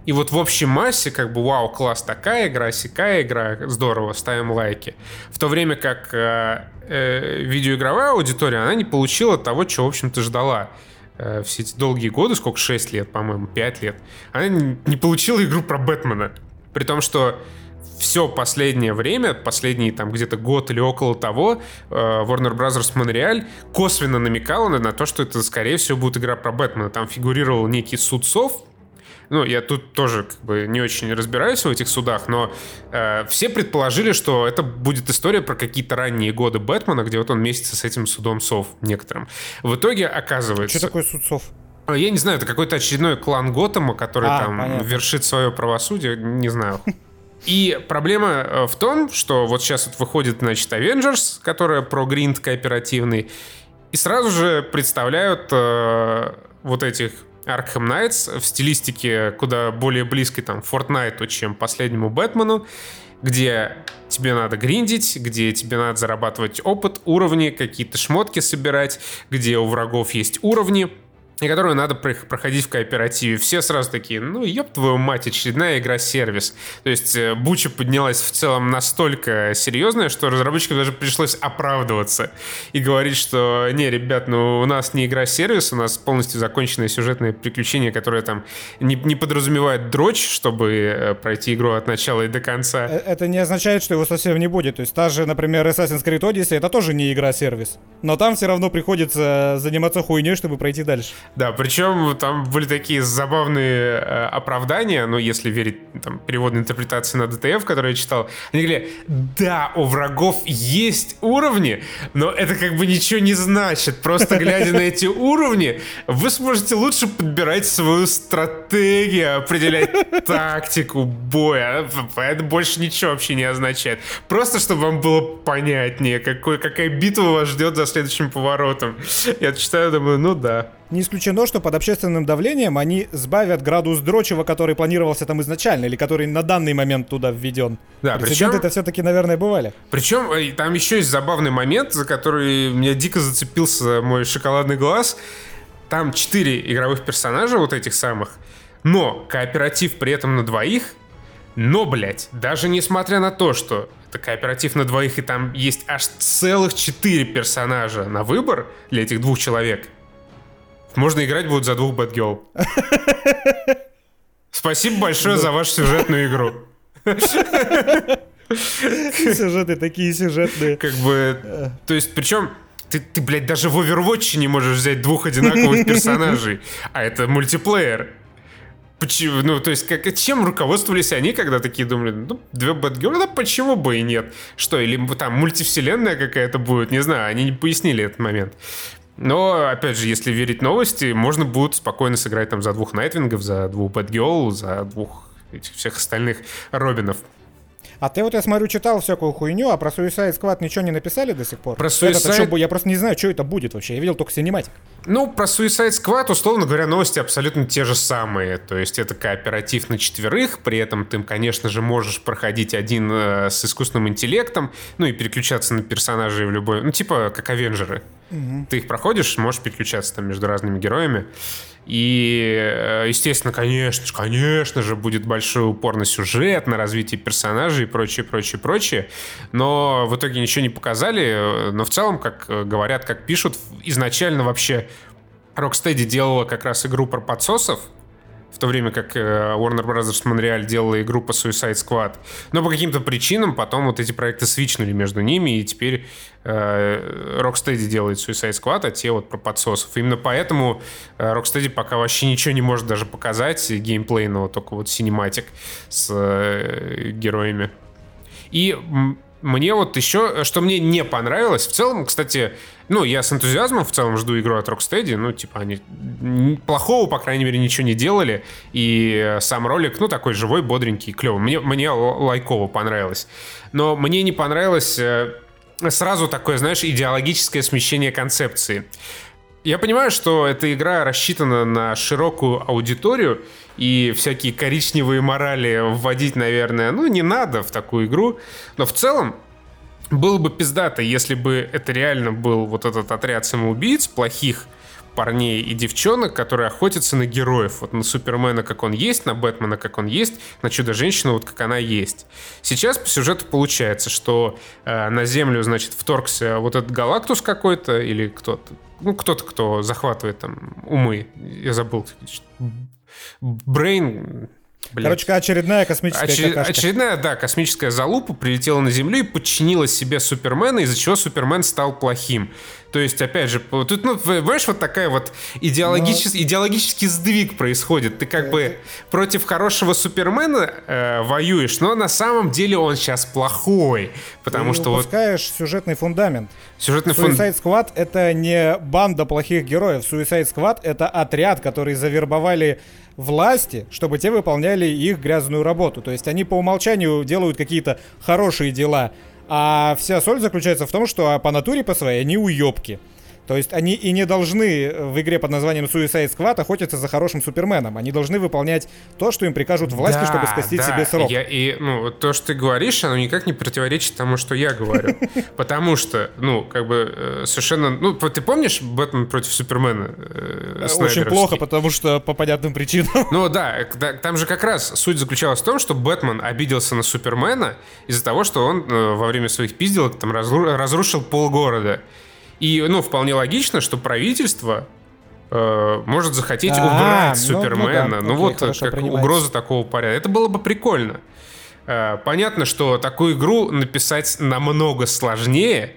и вот в общей массе, как бы, вау, класс, такая игра, сякая игра, здорово, ставим лайки. В то время как э, э, видеоигровая аудитория, она не получила того, чего, в общем-то, ждала все эти долгие годы, сколько, 6 лет, по-моему, 5 лет. Она не получила игру про Бэтмена. При том, что все последнее время, последний там где-то год или около того, э, Warner Bros. Montreal косвенно намекала на то, что это, скорее всего, будет игра про Бэтмена. Там фигурировал некий судцов, ну, я тут тоже как бы не очень разбираюсь в этих судах, но э, все предположили, что это будет история про какие-то ранние годы Бэтмена, где вот он месяца с этим судом сов некоторым. В итоге оказывается... Что такое суд сов? А, я не знаю, это какой-то очередной клан Готэма, который а, там понятно. вершит свое правосудие, не знаю. И проблема э, в том, что вот сейчас вот выходит, значит, Avengers, которая про гринд кооперативный, и сразу же представляют э, вот этих Arkham Knights в стилистике куда более близкой там Fortnite, чем последнему Бэтмену, где тебе надо гриндить, где тебе надо зарабатывать опыт, уровни, какие-то шмотки собирать, где у врагов есть уровни, и которую надо проходить в кооперативе. Все сразу такие, ну, ёб твою мать, очередная игра-сервис. То есть э, буча поднялась в целом настолько серьезная, что разработчикам даже пришлось оправдываться и говорить, что не, ребят, ну, у нас не игра-сервис, у нас полностью законченное сюжетное приключение, которое там не, не подразумевает дрочь, чтобы э, пройти игру от начала и до конца. Э, это не означает, что его совсем не будет. То есть та же, например, Assassin's Creed Odyssey, это тоже не игра-сервис. Но там все равно приходится заниматься хуйней, чтобы пройти дальше. Да, причем там были такие забавные э, оправдания, ну, если верить там, переводной интерпретации на ДТФ, которую я читал. Они говорили, да, у врагов есть уровни, но это как бы ничего не значит. Просто глядя на эти уровни, вы сможете лучше подбирать свою стратегию, определять тактику боя. Это больше ничего вообще не означает. Просто, чтобы вам было понятнее, какой, какая битва вас ждет за следующим поворотом. Я читаю, думаю, ну да. Не исключено, что под общественным давлением они сбавят градус дрочева, который планировался там изначально, или который на данный момент туда введен. Да, Прецеденты причем... это все-таки, наверное, бывали. Причем э, там еще есть забавный момент, за который меня дико зацепился мой шоколадный глаз. Там четыре игровых персонажа, вот этих самых, но кооператив при этом на двоих, но, блядь, даже несмотря на то, что это кооператив на двоих, и там есть аж целых четыре персонажа на выбор для этих двух человек, можно играть будет за двух Бэтгелл. Спасибо большое за вашу сюжетную игру. Сюжеты такие сюжетные. Как бы, то есть, причем ты, ты, блядь, даже в Overwatch не можешь взять двух одинаковых персонажей, а это мультиплеер. Почему? Ну, то есть, как, чем руководствовались они, когда такие думали, ну, две Бэтгерл, да почему бы и нет? Что, или там мультивселенная какая-то будет, не знаю, они не пояснили этот момент. Но, опять же, если верить новости, можно будет спокойно сыграть там за двух Найтвингов, за двух Бэтгерл, за двух этих всех остальных Робинов. А ты вот, я смотрю, читал всякую хуйню, а про Suicide Squad ничего не написали до сих пор? Про Suicide... Это, я просто не знаю, что это будет вообще. Я видел только синематик. Ну, про Suicide Squad, условно говоря, новости абсолютно те же самые. То есть это кооператив на четверых, при этом ты, конечно же, можешь проходить один э, с искусственным интеллектом, ну и переключаться на персонажей в любой... Ну, типа как Авенджеры. Угу. Ты их проходишь, можешь переключаться там между разными героями. И, э, естественно, конечно же, конечно же, будет большой упор на сюжет, на развитие персонажей и прочее, прочее, прочее. Но в итоге ничего не показали. Но в целом, как говорят, как пишут, изначально вообще Rocksteady делала как раз игру про подсосов, в то время как э, Warner Bros. Montreal делала игру по Suicide Squad. Но по каким-то причинам потом вот эти проекты свичнули между ними, и теперь э, Rocksteady делает Suicide Squad, а те вот про подсосов. Именно поэтому э, Rocksteady пока вообще ничего не может даже показать геймплейного, только вот синематик с э, героями. И мне вот еще, что мне не понравилось, в целом, кстати, ну, я с энтузиазмом в целом жду игру от Rocksteady, ну, типа, они плохого, по крайней мере, ничего не делали, и сам ролик, ну, такой живой, бодренький, клевый. Мне, мне лайково понравилось. Но мне не понравилось э, сразу такое, знаешь, идеологическое смещение концепции. Я понимаю, что эта игра рассчитана на широкую аудиторию, и всякие коричневые морали вводить, наверное, ну, не надо в такую игру. Но в целом, было бы пиздато, если бы это реально был вот этот отряд самоубийц, плохих парней и девчонок, которые охотятся на героев. Вот на Супермена, как он есть, на Бэтмена, как он есть, на Чудо-женщину, вот как она есть. Сейчас по сюжету получается, что э, на Землю, значит, вторгся вот этот Галактус какой-то или кто-то, ну, кто-то, кто захватывает там умы. Я забыл. Брейн... Блядь. Короче, очередная космическая Очер... Очередная, да, космическая залупа прилетела на Землю и подчинила себе Супермена, из-за чего Супермен стал плохим. То есть, опять же, тут, ну, понимаешь, вот такая вот идеологический, Но... идеологический сдвиг происходит. Ты как это... бы против хорошего Супермена э, воюешь, но на самом деле он сейчас плохой. Потому Ты что упускаешь вот... сюжетный фундамент. Сюжетный Suicide Squad — это не банда плохих героев. Suicide Squad — это отряд, который завербовали власти, чтобы те выполняли их грязную работу. То есть они по умолчанию делают какие-то хорошие дела, а вся соль заключается в том, что по натуре по своей они уебки. То есть они и не должны в игре под названием Suicide Squad охотиться за хорошим Суперменом. Они должны выполнять то, что им прикажут власти, да, чтобы скостить да. себе срок. Я, и, ну, то, что ты говоришь, оно никак не противоречит тому, что я говорю. Потому что, ну, как бы э, совершенно... Ну, ты помнишь Бэтмен против Супермена? Э, Очень плохо, потому что по понятным причинам. Ну да, там же как раз суть заключалась в том, что Бэтмен обиделся на Супермена из-за того, что он э, во время своих пизделок там разрушил полгорода. И, ну, вполне логично, что правительство э, может захотеть а, убрать ну, Супермена. Ну, да. ну Окей, вот как угроза такого порядка. Это было бы прикольно. Э, понятно, что такую игру написать намного сложнее,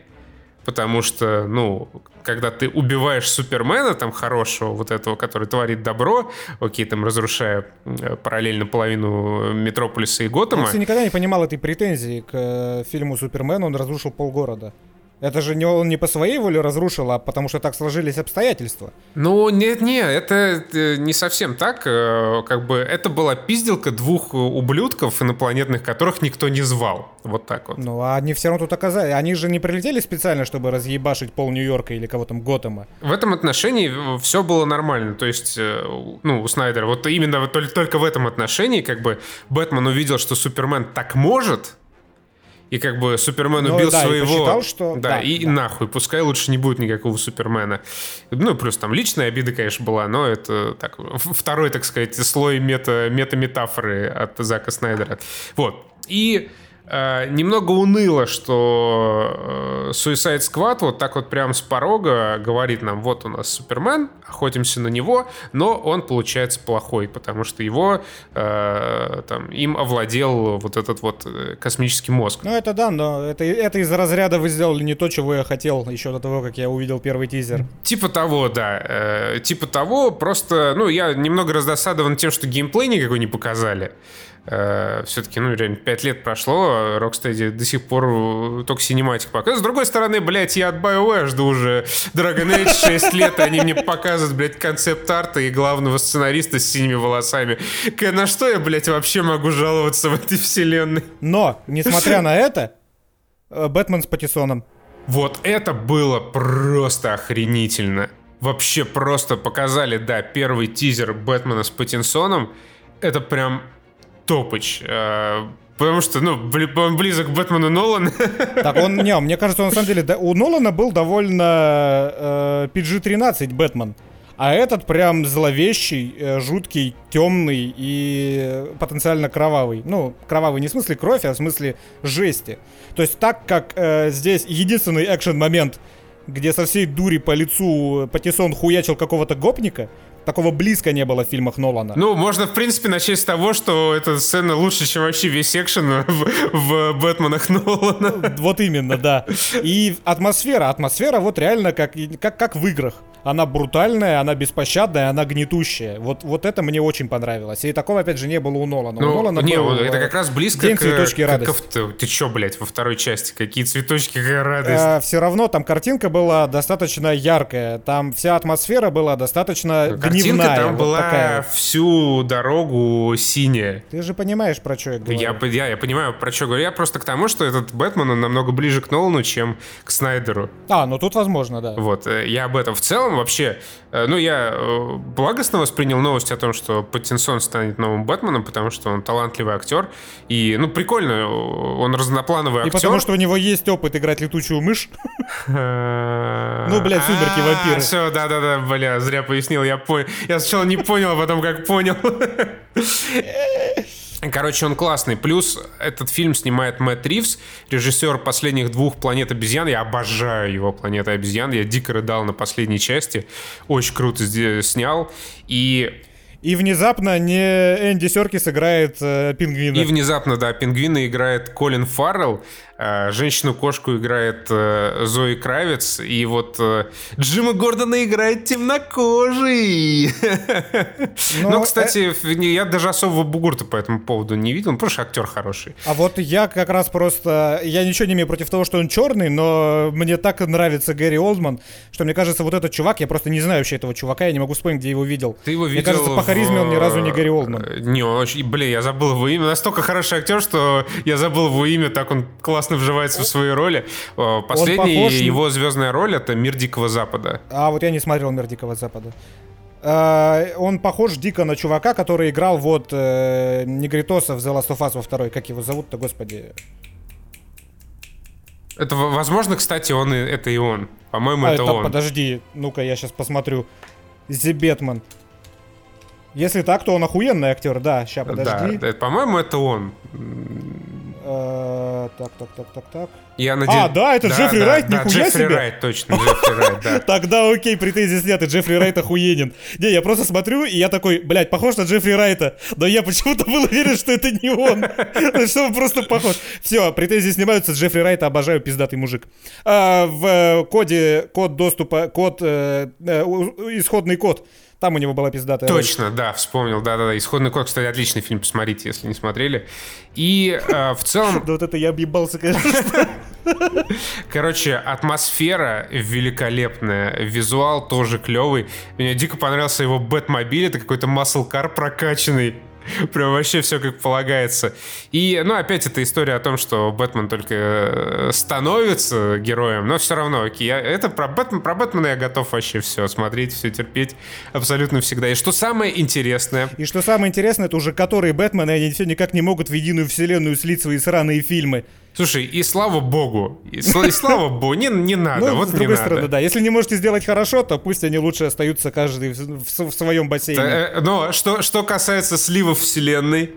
потому что, ну, когда ты убиваешь Супермена, там, хорошего, вот этого, который творит добро, окей, там, разрушая э, параллельно половину Метрополиса и Готэма. Я никогда не понимал этой претензии к э, фильму Супермен, он разрушил полгорода. Это же не он не по своей воле разрушил, а потому что так сложились обстоятельства. Ну, нет, нет, это э, не совсем так. Э, как бы это была пизделка двух ублюдков инопланетных, которых никто не звал. Вот так вот. Ну, а они все равно тут оказались. Они же не прилетели специально, чтобы разъебашить пол Нью-Йорка или кого там Готэма. В этом отношении все было нормально. То есть, э, ну, у Снайдера, вот именно только в этом отношении, как бы, Бэтмен увидел, что Супермен так может, и как бы Супермен ну, убил да, своего... И посчитал, что... Да, да и да. нахуй, пускай лучше не будет никакого Супермена. Ну, плюс там личная обида, конечно, была, но это так, второй, так сказать, слой мета, мета-метафоры от Зака Снайдера. Вот. И немного уныло, что э, Suicide Squad вот так вот прям с порога говорит нам, вот у нас Супермен, охотимся на него, но он получается плохой, потому что его э, там, им овладел вот этот вот э, космический мозг. Ну это да, но это, это из разряда вы сделали не то, чего я хотел еще до того, как я увидел первый тизер. Типа того, да. Э, типа того, просто, ну я немного раздосадован тем, что геймплей никакой не показали. Э, все-таки, ну, реально, 5 лет прошло, Rocksteady до сих пор только синематик показывает. С другой стороны, блядь, я от BioWare жду уже Dragon Age 6 лет, и они мне показывают, блядь, концепт-арта и главного сценариста с синими волосами. На что я, блядь, вообще могу жаловаться в этой вселенной? Но, несмотря на это, э, Бэтмен с Патисоном. Вот это было просто охренительно. Вообще просто показали, да, первый тизер Бэтмена с Паттинсоном. Это прям топыч. Э, потому что, ну, он близок к Бэтмену Нолана. Так он, не, мне кажется, он, на самом деле, у Нолана был довольно э, PG-13 Бэтмен. А этот прям зловещий, э, жуткий, темный и потенциально кровавый. Ну, кровавый не в смысле кровь, а в смысле жести. То есть так как э, здесь единственный экшен-момент, где со всей дури по лицу Патисон хуячил какого-то гопника, такого близко не было в фильмах Нолана. Ну, можно, в принципе, начать с того, что эта сцена лучше, чем вообще весь экшен в, в Бэтменах Нолана. Вот именно, да. И атмосфера, атмосфера вот реально как, как, как в играх она брутальная, она беспощадная, она гнетущая. Вот, вот это мне очень понравилось. И такого, опять же, не было у Нолана. Ну, у Нолана не, был, это как раз близко День к... цветочки как, радости. Как, ты чё, блядь, во второй части? Какие цветочки, какая радость? А, все равно там картинка была достаточно яркая. Там вся атмосфера была достаточно картинка гневная. там вот была такая. всю дорогу синяя. Ты же понимаешь, про что я говорю. Я, я, я понимаю, про что говорю. Я просто к тому, что этот Бэтмен, он намного ближе к Нолану, чем к Снайдеру. А, ну тут возможно, да. Вот, э, я об этом. В целом, вообще, Э, ну, я э, благостно воспринял новость о том, что Паттинсон станет новым Бэтменом, потому что он талантливый актер. И, ну, прикольно, он разноплановый актер. И потому что у него есть опыт играть летучую мышь. Ну, блядь, сумерки вампиры. Все, да-да-да, бля, зря пояснил, я понял. Я сначала не понял, а потом как понял. Короче, он классный. Плюс этот фильм снимает Мэтт Ривз, режиссер последних двух «Планет обезьян». Я обожаю его «Планета обезьян». Я дико рыдал на последней части. Очень круто снял. И И внезапно не Энди Серкис играет э, пингвина. И внезапно, да, пингвина играет Колин Фаррелл, э, женщину-кошку играет э, Зои Кравец, и вот э, Джима Гордона играет темнокожий. Но, Ну, кстати, я даже особого бугурта по этому поводу не видел, он просто актер хороший. А вот я как раз просто... Я ничего не имею против того, что он черный, но мне так нравится Гэри Олдман, что мне кажется, вот этот чувак, я просто не знаю вообще этого чувака, я не могу вспомнить, где его видел. Ты его Мне видел кажется, по в- харизме он ни разу не Гэри Олдман. Э, Не, он очень... Блин, я забыл его имя. Настолько хороший актер, что я забыл его имя, так он классно вживается в свои роли. Э, Последняя похож его звездная роль — это «Мир Дикого Запада». А вот я не смотрел «Мир Дикого Запада». А, он похож дико на чувака, который играл вот э, Негритоса в The Last of Us во второй. Как его зовут-то, господи? Это, возможно, кстати, он и, это и он. По-моему, А, это это- он. подожди, ну-ка я сейчас посмотрю. Зи Бетман. Если так, то он охуенный актер, да. Сейчас, подожди. Да, да, по-моему, это он. Э, Так, так, так, так, так. Я надеюсь... А, да, это Джеффри Райт, да, нихуя Джеффри себе. Райт, точно, Джеффри Райт, да. Тогда окей, претензии сняты, Джеффри Райт охуенен. Не, я просто смотрю, и я такой, блядь, похож на Джеффри Райта. Но я почему-то был уверен, что это не он. Что он просто похож. Все, претензии снимаются, Джеффри Райта обожаю, пиздатый мужик. А, в э, коде, код доступа, код, э, э, исходный код, там у него была пиздатая роль. Точно, да, вспомнил, да-да-да. «Исходный код», кстати, отличный фильм, посмотрите, если не смотрели. И э, в целом, Да вот это я объебался, конечно. короче, атмосфера великолепная, визуал тоже клевый. Мне дико понравился его Бэтмобиль, это какой-то маслкар прокачанный. Прям вообще все как полагается. И, ну, опять эта история о том, что Бэтмен только э, становится героем, но все равно, окей, я- это про, Бэтмен, про Бэтмена я готов вообще все смотреть, все терпеть абсолютно всегда. И что самое интересное, И что самое интересное, это уже которые Бэтмены, они все никак не могут в единую вселенную слить свои сраные фильмы. Слушай, и слава богу, и, сла- и слава богу, не, не надо, Ну, вот с не другой надо. стороны, да. Если не можете сделать хорошо, то пусть они лучше остаются каждый в, в- в своем бассейне. Э, Но что, что касается сливов вселенной,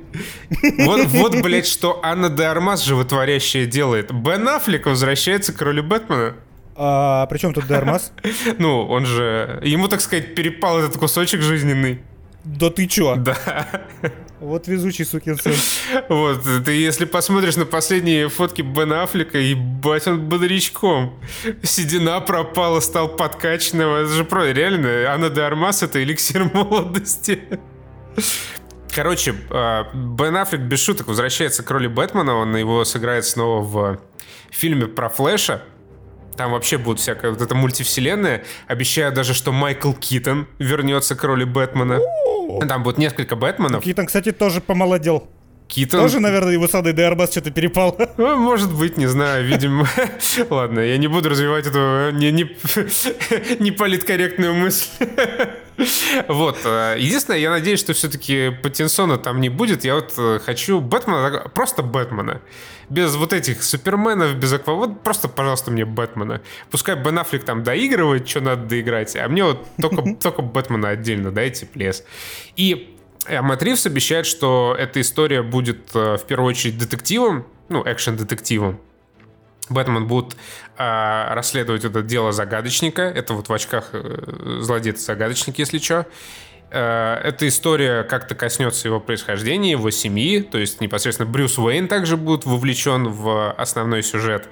вот, вот, блядь, что Анна де Армас животворящая делает. Бен Аффлек возвращается к роли Бэтмена. А при чем тут Дармас? Ну, он же... Ему, так сказать, перепал этот кусочек жизненный. Да ты чё? Да. Вот везучий сукин сын. Вот, ты если посмотришь на последние фотки Бена Аффлека, ебать, он бодрячком. Седина пропала, стал подкачанным. Это же про, реально, Анна де Армас — это эликсир молодости. Короче, э, Бен Аффлек без шуток возвращается к роли Бэтмена. Он его сыграет снова в фильме про Флэша. Там вообще будет всякая вот эта мультивселенная. Обещаю даже, что Майкл Китон вернется к роли Бэтмена. Там будет несколько Бэтменов. Китон, кстати, тоже помолодел. Китон... Тоже, наверное, его с Анной де Армас что-то перепал. Ну, Может быть, не знаю, видимо. Ладно, я не буду развивать эту не, не, не политкорректную мысль. Вот. э, Единственное, я надеюсь, что все-таки Паттинсона там не будет. Я вот э, хочу Бэтмена, просто Бэтмена. Без вот этих суперменов, без аква... Вот просто, пожалуйста, мне Бэтмена. Пускай Бен Аффлек там доигрывает, что надо доиграть, а мне вот только, только Бэтмена отдельно дайте, плес. И Мэтт Ривз обещает, что эта история будет э, в первую очередь детективом, ну, экшен-детективом. Бэтмен будет э, расследовать это дело загадочника. Это вот в очках э, злодей-загадочник, если что. Эта история как-то коснется его происхождения, его семьи. То есть непосредственно Брюс Уэйн также будет вовлечен в основной сюжет.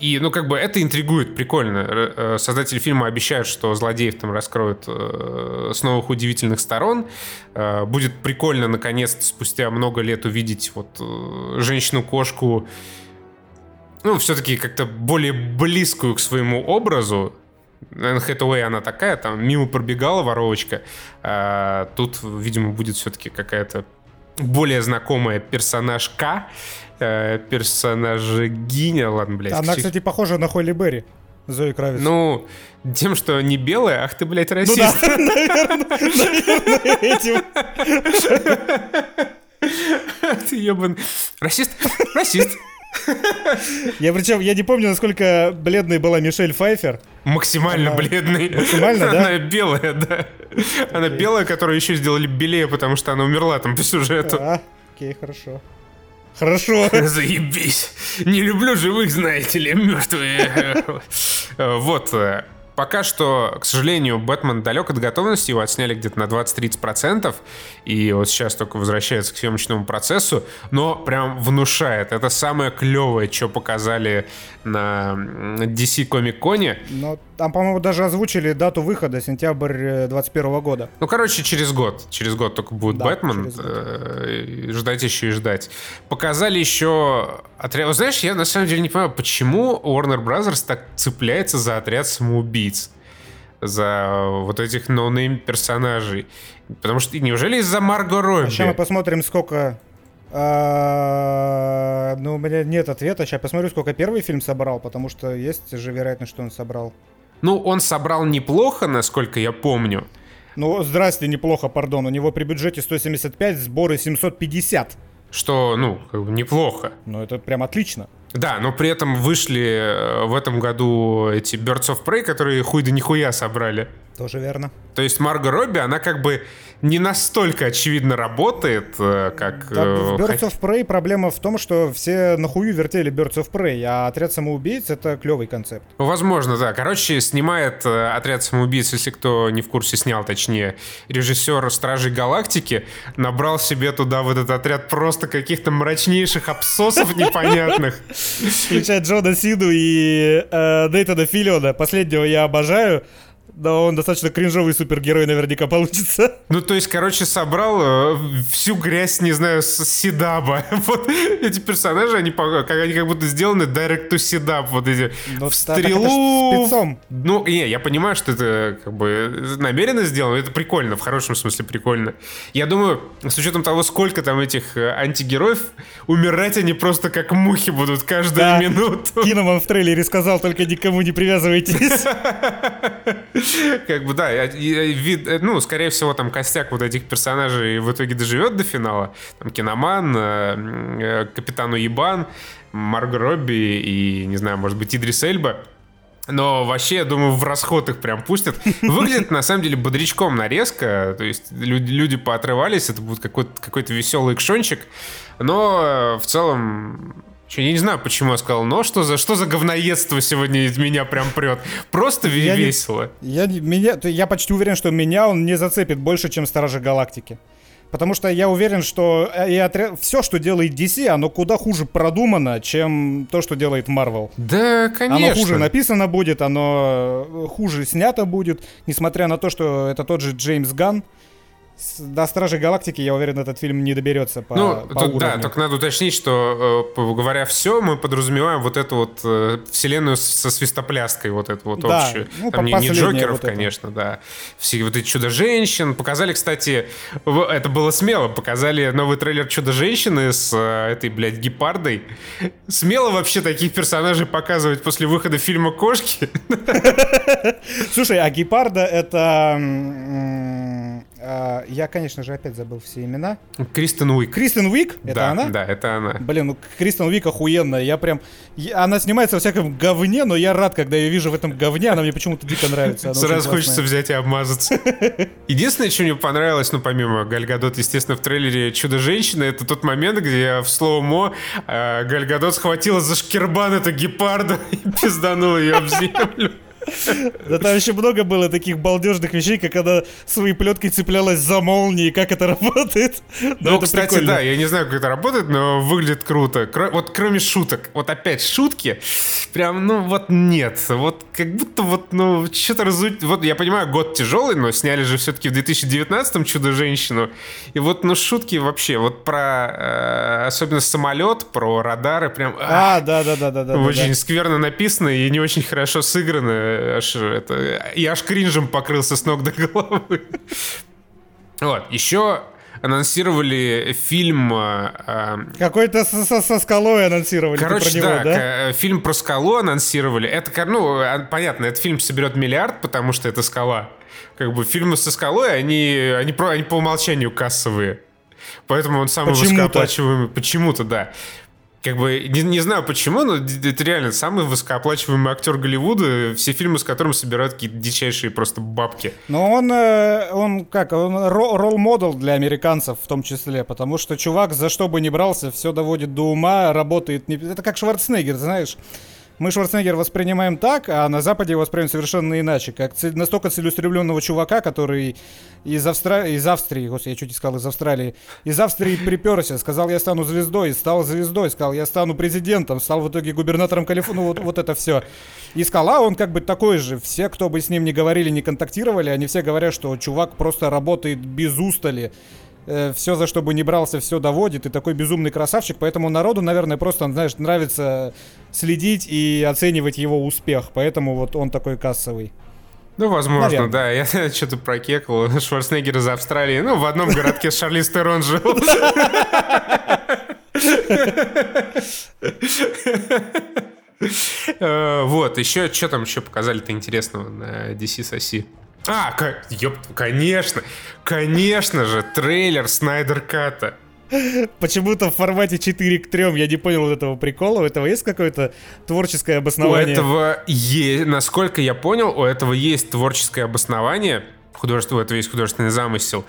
И, ну, как бы это интригует, прикольно. Э, Создатели фильма обещают, что злодеев там раскроют э, с новых удивительных сторон. Э, Будет прикольно, наконец-то, спустя много лет увидеть вот женщину-кошку, ну, все-таки как-то более близкую к своему образу. Энн Хэтэуэй, она такая, там мимо пробегала воровочка. А тут, видимо, будет все-таки какая-то более знакомая персонажка, э, персонажа-гиня, ладно, блядь. Она, кстати, похожа на Холли Берри. Зои Кравец. Ну, тем, что не белая, ах ты, блядь, Ну расист. да, наверное, наверное, этим. Ты ебан. Расист? Расист. Я причем, я не помню, насколько бледной была Мишель Пфайфер. Максимально Она- бледный. Максимально, да? Она белая, да. Она белая, которую еще сделали белее, потому что она умерла там по сюжету. А, окей, хорошо. Хорошо. Заебись. Не люблю живых, знаете ли, мертвые. Вот. Э, пока что, к сожалению, Бэтмен далек от готовности, его отсняли где-то на 20-30%, и вот сейчас только возвращается к съемочному процессу, но прям внушает. Это самое клевое, что показали на DC Comic Con. Но там, по-моему, даже озвучили дату выхода, сентябрь 21 года. Ну, короче, через год. Через год только будет да, Бэтмен. Э, ждать еще и ждать. Показали еще отряд... Знаешь, я на самом деле не понимаю, почему Warner Brothers так цепляется за отряд самоубийц? За вот этих no-name персонажей. Потому что неужели из-за Марго Робби? Сейчас мы посмотрим, сколько а, ну, у меня нет ответа. Сейчас посмотрю, сколько первый фильм собрал, потому что есть же вероятность, что он собрал. Ну, он собрал неплохо, насколько я помню. Ну, здрасте, неплохо, пардон. У него при бюджете 175, сборы 750. Что, ну, неплохо. Ну, это прям отлично. Да, но при этом вышли э, в этом году эти Birds of Prey, которые хуй да нихуя собрали. Тоже верно. То есть Марго Робби, она как бы не настолько очевидно работает, э, как... Да, в э, Birds of Prey проблема в том, что все нахую вертели Birds of Prey, а отряд самоубийц — это клевый концепт. Возможно, да. Короче, снимает э, отряд самоубийц, если кто не в курсе, снял, точнее, режиссер «Стражей Галактики», набрал себе туда в этот отряд просто каких-то мрачнейших абсосов непонятных. Включая Джона Сиду и Дейтона Филиона. Последнего я обожаю. Да, он достаточно кринжовый супергерой наверняка получится. Ну, то есть, короче, собрал э, всю грязь, не знаю, с Сидаба. Вот эти персонажи, они, как, они как будто сделаны direct to Сидаб. Вот эти Но в стрелу. спецом. Ну, не, я понимаю, что это как бы намеренно сделано. Это прикольно, в хорошем смысле прикольно. Я думаю, с учетом того, сколько там этих э, антигероев, умирать они просто как мухи будут каждую да. минуту. Киноман в трейлере сказал, только никому не привязывайтесь. Как бы, да, вид, э, ну, скорее всего, там костяк вот этих персонажей в итоге доживет до финала. Там Киноман, э, э, Капитану Ебан, Марго Робби и, не знаю, может быть, Идрис Эльба. Но вообще, я думаю, в расход их прям пустят. Выглядит, на самом деле, бодрячком нарезка. То есть люди, люди поотрывались, это будет какой-то какой веселый экшончик. Но в целом Че, я не знаю, почему я сказал, но что за, что за говноедство сегодня из меня прям прет. Просто я весело. Не, я, меня, я почти уверен, что меня он не зацепит больше, чем Стражи Галактики. Потому что я уверен, что э, и отряд, все, что делает DC, оно куда хуже продумано, чем то, что делает Marvel. Да, конечно. Оно хуже написано будет, оно э, хуже снято будет, несмотря на то, что это тот же Джеймс Ганн, до Стражей Галактики, я уверен, этот фильм не доберется по, ну, по тут, Да, только надо уточнить, что, э, говоря все, мы подразумеваем вот эту вот э, вселенную со свистопляской, вот эту вот да, общую. Ну, Там не, не Джокеров, вот конечно, да. Все вот эти Чудо-женщин. Показали, кстати, это было смело, показали новый трейлер Чудо-женщины с э, этой, блядь, гепардой. Смело вообще таких персонажей показывать после выхода фильма «Кошки». Слушай, а гепарда это я, конечно же, опять забыл все имена. Кристен Уик. Кристен Уик? Это да, она? Да, это она. Блин, ну Кристен Уик охуенная. Я прям... Она снимается во всяком говне, но я рад, когда ее вижу в этом говне. Она мне почему-то дико нравится. Она Сразу хочется взять и обмазаться. Единственное, что мне понравилось, ну, помимо Гальгадот, естественно, в трейлере «Чудо-женщина», это тот момент, где в слово «мо» э, Гальгадот схватила за шкирбан эту гепарду и пизданула ее об землю. Да там еще много было таких балдежных вещей, как она своей плеткой цеплялась за молнии, как это работает. Ну, это кстати, прикольно. да, я не знаю, как это работает, но выглядит круто. Кро- вот кроме шуток, вот опять шутки, прям, ну вот нет. Вот как будто вот, ну, что-то разуть. Вот я понимаю, год тяжелый, но сняли же все-таки в 2019-м «Чудо-женщину». И вот, ну, шутки вообще, вот про, э, особенно самолет, про радары, прям... А, да-да-да-да. Очень да. скверно написано и не очень хорошо сыграно аж это, и аж кринжем покрылся с ног до головы. Вот, еще анонсировали фильм... Э, Какой-то со, со, со скалой анонсировали. Короче, про него, да, да? фильм про скалу анонсировали. Это, ну, а, понятно, этот фильм соберет миллиард, потому что это скала. Как бы фильмы со скалой, они, они, про, они по умолчанию кассовые. Поэтому он самый Почему-то. высокооплачиваемый. Почему-то, да. Как бы, не, не знаю почему, но это реально самый высокооплачиваемый актер Голливуда, все фильмы с которым собирают какие-то дичайшие просто бабки. Но он, э, он как, он ролл-модел для американцев в том числе, потому что чувак за что бы ни брался, все доводит до ума, работает... Не... Это как Шварценеггер, знаешь. Мы Шварценеггер воспринимаем так, а на Западе его воспринимают совершенно иначе. Как настолько целеустремленного чувака, который из, Австра... из Австрии, господи, я чуть не сказал из Австралии, из Австрии приперся, сказал, я стану звездой, стал звездой, сказал, я стану президентом, стал в итоге губернатором Калифорнии, ну вот, вот это все. И сказал, а он как бы такой же. Все, кто бы с ним не говорили, не контактировали, они все говорят, что чувак просто работает без устали э, все, за что бы не брался, все доводит, и такой безумный красавчик, поэтому народу, наверное, просто, знаешь, нравится следить и оценивать его успех, поэтому вот он такой кассовый. Ну, возможно, Наверное. да. Я что-то прокекал. Шварценеггер из Австралии. Ну, в одном городке с Шарли Стерон жил. Э, вот, еще, что там еще показали-то интересного на DC Соси? А, ёп, конечно, конечно же, трейлер Снайдер Ката. Почему-то в формате 4 к 3 я не понял вот этого прикола. У этого есть какое-то творческое обоснование? У этого есть, насколько я понял, у этого есть творческое обоснование. Художество, у этого есть художественный замысел.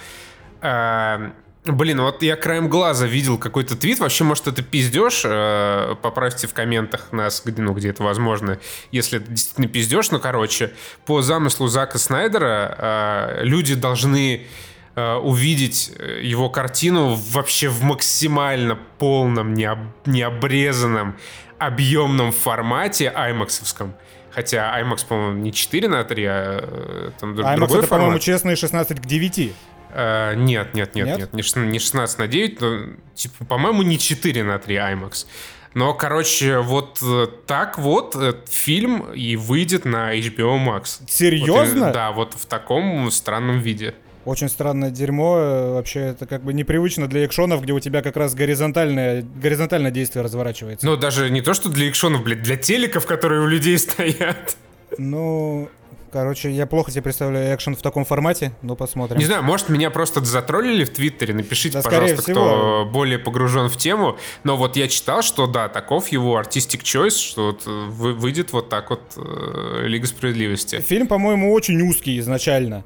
А, Блин, вот я краем глаза видел какой-то твит. Вообще, может, это пиздеж? Э, поправьте в комментах нас, где, ну, где это возможно. Если это действительно пиздеж, ну, короче, по замыслу Зака Снайдера э, люди должны э, увидеть его картину вообще в максимально полном, необ, необрезанном, объемном формате аймаксовском. Хотя IMAX, по-моему, не 4 на 3, а там IMAX другой это, по-моему, честные 16 к 9. Uh, нет, нет, нет, нет, нет, не 16 на 9, но, типа, по-моему, не 4 на 3 IMAX. Но, короче, вот э, так вот фильм и выйдет на HBO Max. Серьезно? Вот, да, вот в таком странном виде. Очень странное дерьмо. Э, вообще, это как бы непривычно для экшонов, где у тебя как раз горизонтальное, горизонтальное действие разворачивается. Ну, даже не то, что для экшонов, блядь, для телеков, которые у людей стоят. Ну, Короче, я плохо себе представляю экшен в таком формате, но посмотрим. Не знаю, может, меня просто затроллили в Твиттере. Напишите, да, пожалуйста, всего. кто более погружен в тему. Но вот я читал, что да, таков его artistic choice, что вот э, выйдет вот так вот э, Лига Справедливости. Фильм, по-моему, очень узкий изначально.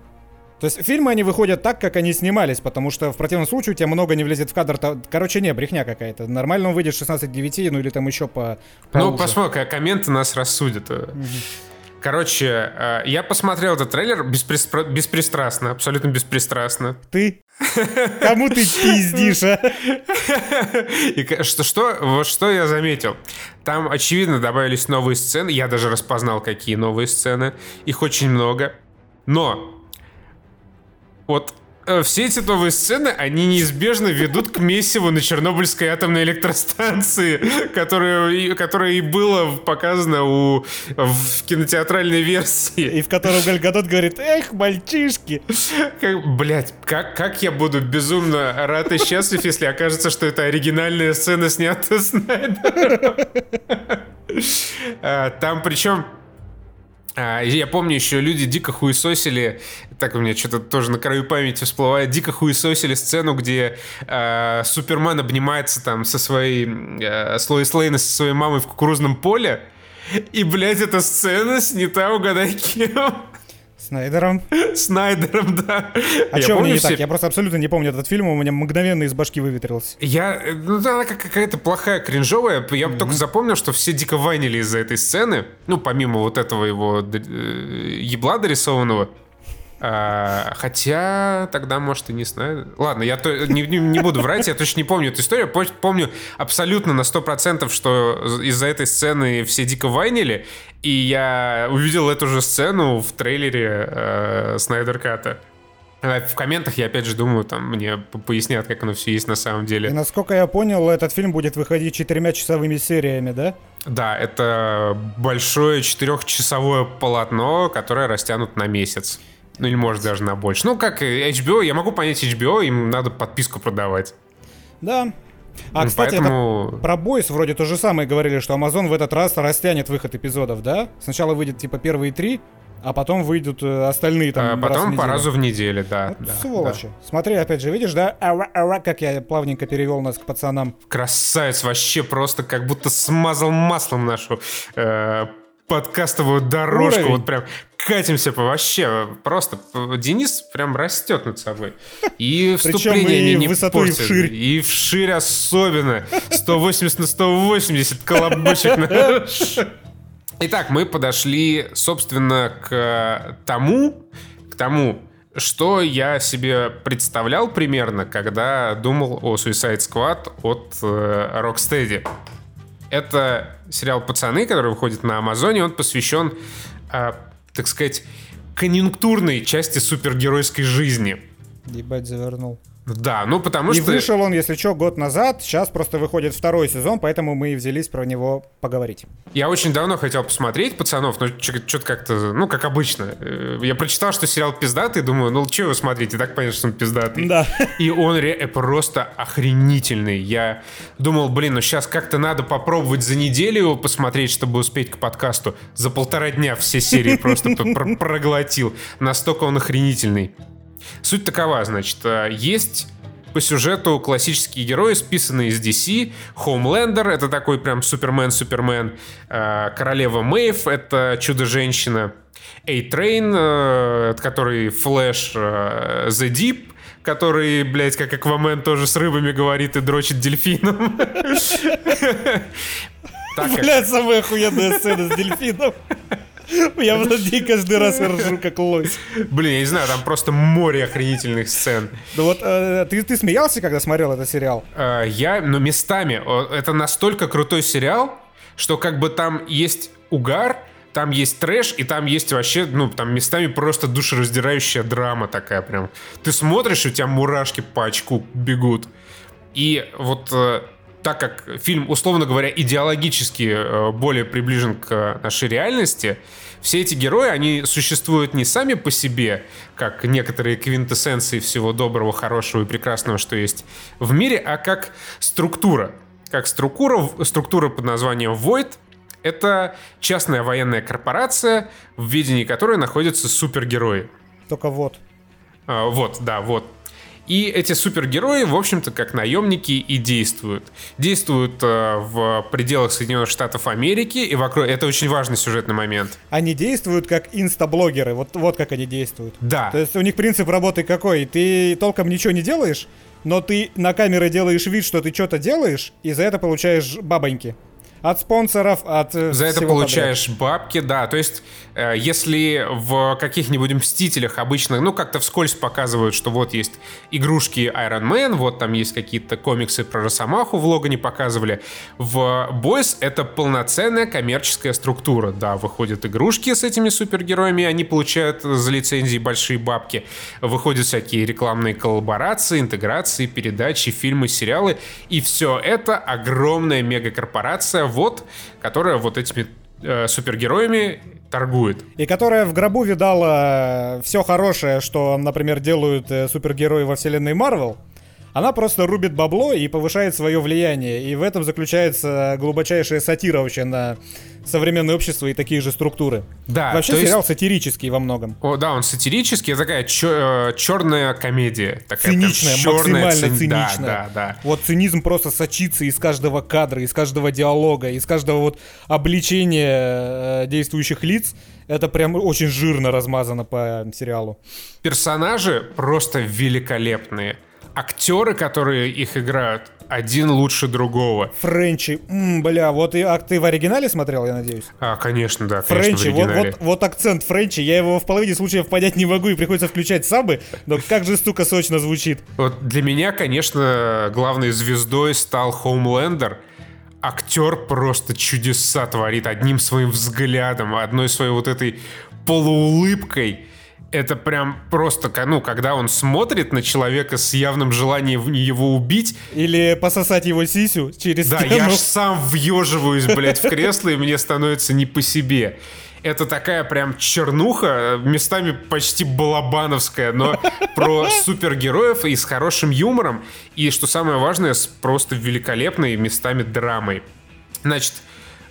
То есть фильмы, они выходят так, как они снимались, потому что в противном случае у тебя много не влезет в кадр. Короче, не, брехня какая-то. Нормально он выйдет 16-9, ну или там еще по... по ну, посмотрим, комменты нас рассудят. Угу. Короче, э, я посмотрел этот трейлер беспристра... беспристрастно, абсолютно беспристрастно. Ты? Кому ты пиздишь, а? И что, что, вот что я заметил. Там, очевидно, добавились новые сцены. Я даже распознал, какие новые сцены. Их очень много. Но вот все эти новые сцены, они неизбежно ведут к месиву на Чернобыльской атомной электростанции, которая, которая и было показано у, в кинотеатральной версии. И в котором Гальгадот говорит, эх, мальчишки. Как, блять, как, как я буду безумно рад и счастлив, если окажется, что это оригинальная сцена, снята Снайдером. Э, там причем а, я помню еще люди дико хуесосили, так у меня что-то тоже на краю памяти всплывает, дико хуесосили сцену, где э, Супермен обнимается там со своей, э, с Лоис Лейна со своей мамой в кукурузном поле, и, блядь, эта сцена снята, угадай кем. Снайдером. Снайдером, да. А что мне не все... так? Я просто абсолютно не помню этот фильм, у меня мгновенно из башки выветрился. Я... Ну, она какая-то плохая, кринжовая. Я mm-hmm. только запомнил, что все дико вайнили из-за этой сцены. Ну, помимо вот этого его э, ебла дорисованного. А, хотя тогда, может, и не знаю. Ладно, я то, не, не, не буду врать, я точно не помню эту историю. Помню абсолютно на 100%, что из-за этой сцены все дико вайнили. И я увидел эту же сцену в трейлере э, Снайдер Ката. А в комментах я опять же думаю, там мне пояснят, как оно все есть на самом деле. И насколько я понял, этот фильм будет выходить четырьмя часовыми сериями, да? Да, это большое четырехчасовое полотно, которое растянут на месяц. Ну или может даже на больше. Ну как HBO, я могу понять HBO, им надо подписку продавать. Да. А, ну, кстати, Поэтому... это про Бойс вроде то же самое говорили, что Amazon в этот раз растянет выход эпизодов, да? Сначала выйдет типа первые три, а потом выйдут э, остальные там. А потом раз по разу в неделю, да. Вот да сволочи. Да. Смотри, опять же, видишь, да? Ара, ара, как я плавненько перевел нас к пацанам. Красавец, вообще просто как будто смазал маслом нашу э, подкастовую дорожку. Уровень. Вот прям катимся по вообще. Просто Денис прям растет над собой. И вступление и не, не портит. И вширь. И вширь особенно. 180 на 180 колобочек. Итак, мы подошли, собственно, к тому, к тому, что я себе представлял примерно, когда думал о Suicide Squad от э, Rocksteady. Это сериал «Пацаны», который выходит на Амазоне. Он посвящен, э, так сказать, конъюнктурной части супергеройской жизни. Ебать, завернул. Да, ну потому и что... вышел он, если что, год назад. Сейчас просто выходит второй сезон, поэтому мы и взялись про него поговорить. Я очень давно хотел посмотреть «Пацанов», но что-то как-то, ну, как обычно. Э, я прочитал, что сериал пиздатый, думаю, ну, что вы смотрите, так понятно, что он пиздатый. Да. И он ре- просто охренительный. Я думал, блин, ну сейчас как-то надо попробовать за неделю его посмотреть, чтобы успеть к подкасту. За полтора дня все серии просто проглотил. Настолько он охренительный. Суть такова, значит, э, есть по сюжету классические герои, списанные из DC. Хоумлендер — это такой прям Супермен-Супермен. Э, Королева Мэйв — это Чудо-женщина. A-Train, э, который Флэш The Deep, который, блядь, как Аквамен тоже с рыбами говорит и дрочит дельфином. Блядь, самая охуенная сцена с дельфином. Я в над ней каждый раз ржу, как лось. Блин, я не знаю, там просто море охренительных сцен. Ну вот, э, ты, ты смеялся, когда смотрел этот сериал? Э, я, ну, местами. Это настолько крутой сериал, что как бы там есть угар, там есть трэш, и там есть вообще, ну, там местами просто душераздирающая драма такая прям. Ты смотришь, у тебя мурашки по очку бегут. И вот э, так как фильм, условно говоря, идеологически э, более приближен к нашей реальности, все эти герои, они существуют не сами по себе, как некоторые квинтэссенции всего доброго, хорошего и прекрасного, что есть в мире, а как структура. Как структура, структура под названием Void — это частная военная корпорация, в ведении которой находятся супергерои. Только вот. А, вот, да, вот. И эти супергерои, в общем-то, как наемники и действуют. Действуют э, в пределах Соединенных Штатов Америки и вокруг... Это очень важный сюжетный момент. Они действуют как инстаблогеры, вот, вот как они действуют. Да. То есть у них принцип работы какой? Ты толком ничего не делаешь, но ты на камеры делаешь вид, что ты что-то делаешь, и за это получаешь бабоньки. От спонсоров, от э, За это получаешь подряд. бабки, да. То есть, э, если в каких-нибудь Мстителях обычно, ну, как-то вскользь показывают, что вот есть игрушки Iron Man, вот там есть какие-то комиксы про Росомаху в Логане показывали. В Boys это полноценная коммерческая структура. Да, выходят игрушки с этими супергероями, они получают за лицензии большие бабки. Выходят всякие рекламные коллаборации, интеграции, передачи, фильмы, сериалы. И все это огромная мегакорпорация вот, которая вот этими э, супергероями торгует. И которая в гробу видала все хорошее, что, например, делают э, супергерои во вселенной Марвел. Она просто рубит бабло и повышает свое влияние. И в этом заключается глубочайшая сатира вообще на современное общество и такие же структуры. Да. Вообще сериал есть... сатирический во многом. О, да, он сатирический, такая чер- э, черная комедия. Такая циничная, максимально цин... циничная. Да, да, да. Вот цинизм просто сочится из каждого кадра, из каждого диалога, из каждого вот обличения э, действующих лиц. Это прям очень жирно размазано по сериалу. Персонажи просто великолепные актеры, которые их играют, один лучше другого. Френчи, м, бля, вот и а ты в оригинале смотрел, я надеюсь? А, конечно, да, конечно, Френчи, вот, вот, вот акцент Френчи, я его в половине случаев понять не могу и приходится включать сабы, но как же стука сочно звучит. Вот для меня, конечно, главной звездой стал Хоумлендер. Актер просто чудеса творит одним своим взглядом, одной своей вот этой полуулыбкой это прям просто, ну, когда он смотрит на человека с явным желанием его убить. Или пососать его сисю через Да, стену. я аж сам въеживаюсь, блядь, в кресло, и мне становится не по себе. Это такая прям чернуха, местами почти балабановская, но про супергероев и с хорошим юмором. И, что самое важное, с просто великолепной местами драмой. Значит,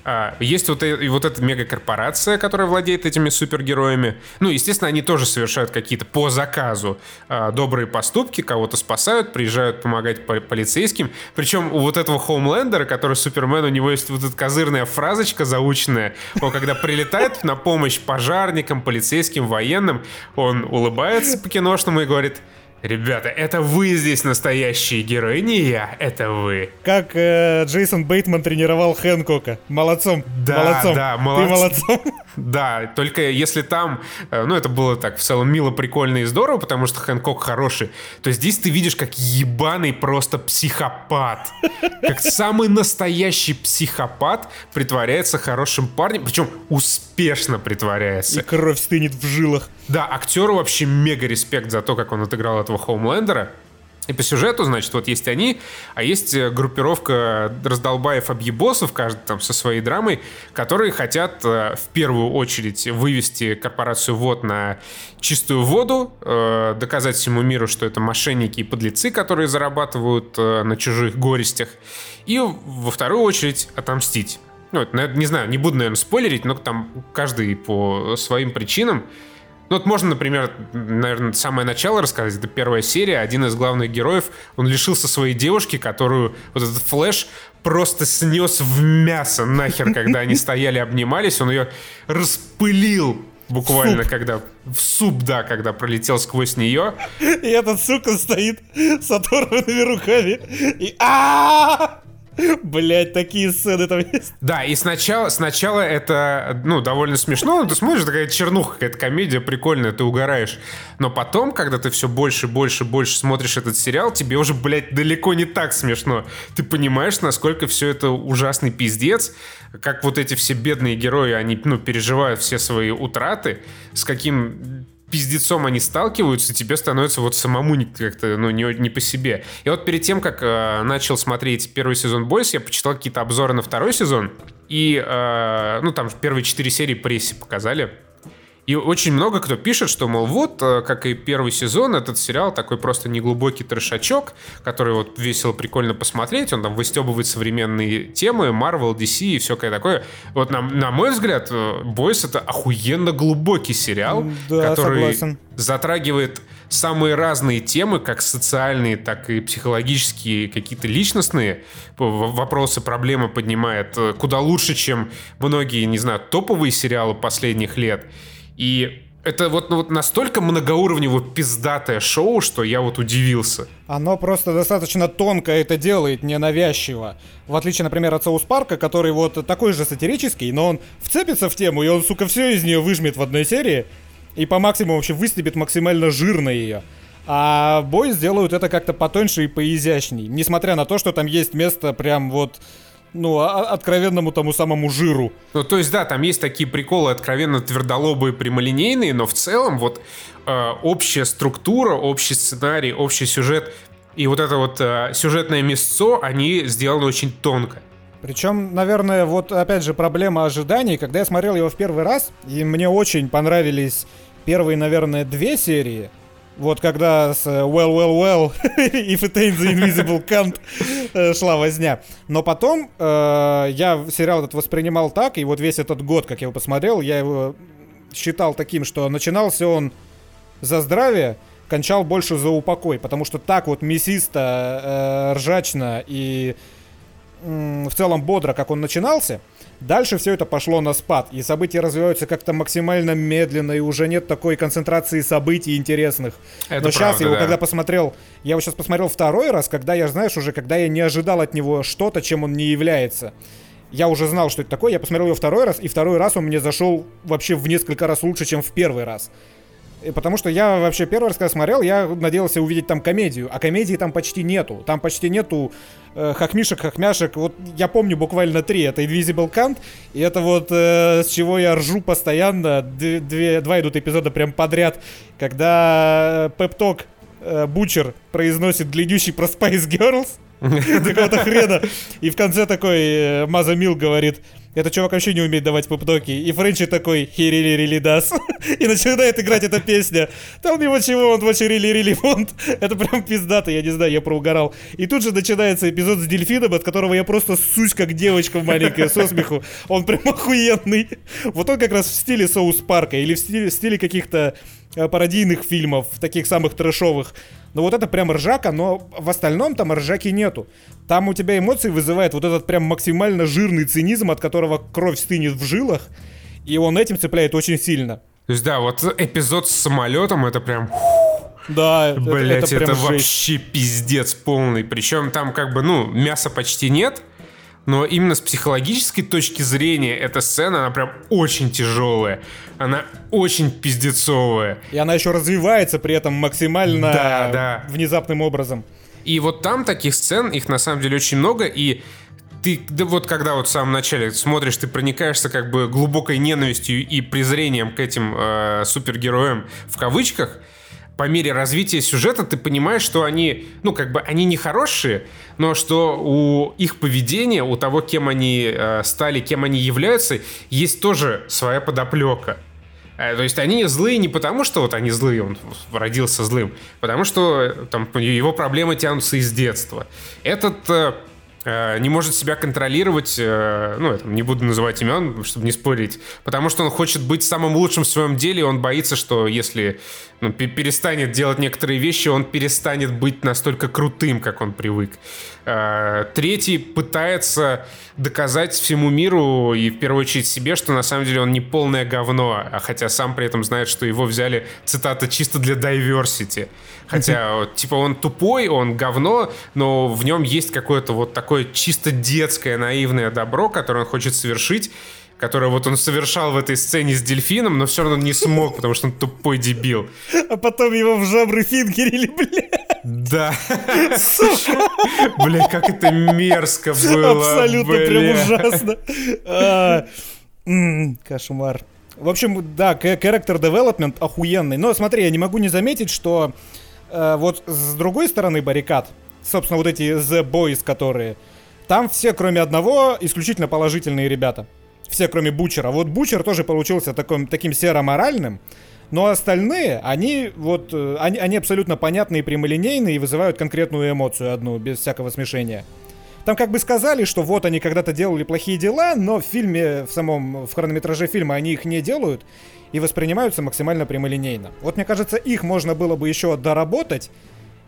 а, есть вот, и, вот эта мегакорпорация, которая владеет этими супергероями. Ну, естественно, они тоже совершают какие-то по заказу а, добрые поступки, кого-то спасают, приезжают помогать полицейским. Причем у вот этого Хоумлендера, который Супермен, у него есть вот эта козырная фразочка заученная. Он когда прилетает на помощь пожарникам, полицейским, военным, он улыбается по-киношному и говорит Ребята, это вы здесь настоящие герои, не я, это вы. Как э, Джейсон Бейтман тренировал Хэнкока. Молодцом. Да, молодцом. да, Ты молодц- молодцом. Да, только если там, э, ну это было так в целом мило, прикольно и здорово, потому что Хэнкок хороший, то здесь ты видишь как ебаный просто психопат. Как самый настоящий психопат притворяется хорошим парнем, причем успешно И притворяется. кровь стынет в жилах. Да, актеру вообще мега респект за то, как он отыграл этого Хоумлендера. И по сюжету, значит, вот есть они, а есть э, группировка раздолбаев-объебосов, каждый там со своей драмой, которые хотят э, в первую очередь вывести корпорацию ВОД на чистую воду, э, доказать всему миру, что это мошенники и подлецы, которые зарабатывают на чужих горестях, и во вторую очередь отомстить. Ну, это, не знаю, не буду, наверное, спойлерить, но там каждый по своим причинам. Ну, вот можно, например, наверное, самое начало рассказать. Это первая серия. Один из главных героев, он лишился своей девушки, которую вот этот флэш просто снес в мясо нахер, когда они стояли, обнимались. Он ее распылил буквально, когда... В суп, да, когда пролетел сквозь нее. И этот сука стоит с оторванными руками. И а Блять, такие сцены там есть. Да, и сначала, сначала это, ну, довольно смешно. Ну, ты смотришь, такая чернуха, какая-то комедия прикольная, ты угораешь. Но потом, когда ты все больше, больше, больше смотришь этот сериал, тебе уже, блядь, далеко не так смешно. Ты понимаешь, насколько все это ужасный пиздец, как вот эти все бедные герои, они, ну, переживают все свои утраты, с каким пиздецом они сталкиваются, тебе становится вот самому как-то, ну, не, не по себе. И вот перед тем, как э, начал смотреть первый сезон Бойс, я почитал какие-то обзоры на второй сезон, и, э, ну, там первые четыре серии прессе показали. И очень много кто пишет, что, мол, вот, э, как и первый сезон, этот сериал такой просто неглубокий трешачок, который вот весело, прикольно посмотреть, он там выстебывает современные темы, Marvel, DC и все такое. Вот на, на мой взгляд, Бойс это охуенно глубокий сериал, да, который согласен. затрагивает самые разные темы, как социальные, так и психологические, какие-то личностные вопросы, проблемы поднимает э, куда лучше, чем многие, не знаю, топовые сериалы последних лет. И это вот, ну, вот настолько многоуровневое пиздатое шоу, что я вот удивился. Оно просто достаточно тонко это делает, ненавязчиво. В отличие, например, от Соус Парка, который вот такой же сатирический, но он вцепится в тему, и он, сука, все из нее выжмет в одной серии, и по максимуму вообще выстебет максимально жирно ее. А бой сделают это как-то потоньше и поизящней. Несмотря на то, что там есть место прям вот, ну, а- откровенному тому самому жиру. Ну, то есть, да, там есть такие приколы откровенно твердолобые, прямолинейные, но в целом вот э, общая структура, общий сценарий, общий сюжет и вот это вот э, сюжетное мясцо, они сделаны очень тонко. Причем, наверное, вот опять же проблема ожиданий. Когда я смотрел его в первый раз, и мне очень понравились первые, наверное, две серии. Вот когда с э, Well, Well, Well If it ain't the invisible can't э, шла возня. Но потом э, я сериал этот воспринимал так, и вот весь этот год, как я его посмотрел, я его считал таким, что начинался он за здравие, кончал больше за упокой, потому что так вот мясисто, э, ржачно и м, в целом бодро, как он начинался, дальше все это пошло на спад, и события развиваются как-то максимально медленно, и уже нет такой концентрации событий интересных. Это Но сейчас правда, я его да. когда посмотрел, я его сейчас посмотрел второй раз, когда я, знаешь, уже, когда я не ожидал от него что-то, чем он не является. Я уже знал, что это такое, я посмотрел его второй раз, и второй раз он мне зашел вообще в несколько раз лучше, чем в первый раз. Потому что я вообще первый раз, когда смотрел, я надеялся увидеть там комедию, а комедии там почти нету. Там почти нету э, хохмишек, хохмяшек. Вот я помню буквально три. Это Invisible Kant, и это вот э, с чего я ржу постоянно. Две, два идут эпизода прям подряд, когда Пепток Бучер произносит длиннющий про Spice Girls. Какого-то хрена. И в конце такой э, Маза Мил говорит, этот чувак вообще не умеет давать пупдоки. И Френчи такой, really really does. И начинает играть эта песня. Там него чего, он вообще really really want. Это прям пиздато, я не знаю, я проугорал. И тут же начинается эпизод с дельфином, от которого я просто ссусь, как девочка маленькая со смеху. Он прям охуенный. Вот он как раз в стиле Соус Парка или в стиле, стиле каких-то э, пародийных фильмов, таких самых трэшовых. Но вот это прям ржака, но в остальном там ржаки нету. Там у тебя эмоции вызывает вот этот прям максимально жирный цинизм, от которого кровь стынет в жилах. И он этим цепляет очень сильно. То есть, да, вот эпизод с самолетом, это прям... Да, Блять, это, это, это вообще пиздец полный. Причем там как бы, ну, мяса почти нет, но именно с психологической точки зрения эта сцена, она прям очень тяжелая. Она очень пиздецовая. И она еще развивается при этом максимально да, да. внезапным образом. И вот там таких сцен, их на самом деле очень много, и ты, да вот когда вот в самом начале смотришь, ты проникаешься как бы глубокой ненавистью и презрением к этим э, супергероям в кавычках, по мере развития сюжета ты понимаешь, что они, ну, как бы, они не хорошие, но что у их поведения, у того, кем они э, стали, кем они являются, есть тоже своя подоплека. Э, то есть они злые не потому, что вот они злые, он родился злым, потому что э, там его проблемы тянутся из детства. Этот э, не может себя контролировать, э, ну, это, не буду называть имен, чтобы не спорить, потому что он хочет быть самым лучшим в своем деле, он боится, что если ну, перестанет делать некоторые вещи, он перестанет быть настолько крутым, как он привык. Э, третий пытается доказать всему миру и в первую очередь себе, что на самом деле он не полное говно, а хотя сам при этом знает, что его взяли, цитата, чисто для diversity. Хотя, типа, он тупой, он говно, но в нем есть какое-то вот такое чисто детское наивное добро, которое он хочет совершить, которое вот он совершал в этой сцене с дельфином, но все равно не смог, потому что он тупой дебил. А потом его в жабры фингерили, блядь. Да. Бля, как это мерзко было. Абсолютно прям ужасно. А, кошмар. В общем, да, character development охуенный. Но смотри, я не могу не заметить, что э, вот с другой стороны баррикад, собственно, вот эти The Boys, которые, там все, кроме одного, исключительно положительные ребята. Все, кроме Бучера. Вот Бучер тоже получился таким, таким серо-моральным. Но остальные, они вот, э, они, они абсолютно понятные прямолинейные и вызывают конкретную эмоцию одну, без всякого смешения. Там как бы сказали, что вот они когда-то делали плохие дела, но в фильме, в самом, в хронометраже фильма они их не делают и воспринимаются максимально прямолинейно. Вот мне кажется, их можно было бы еще доработать,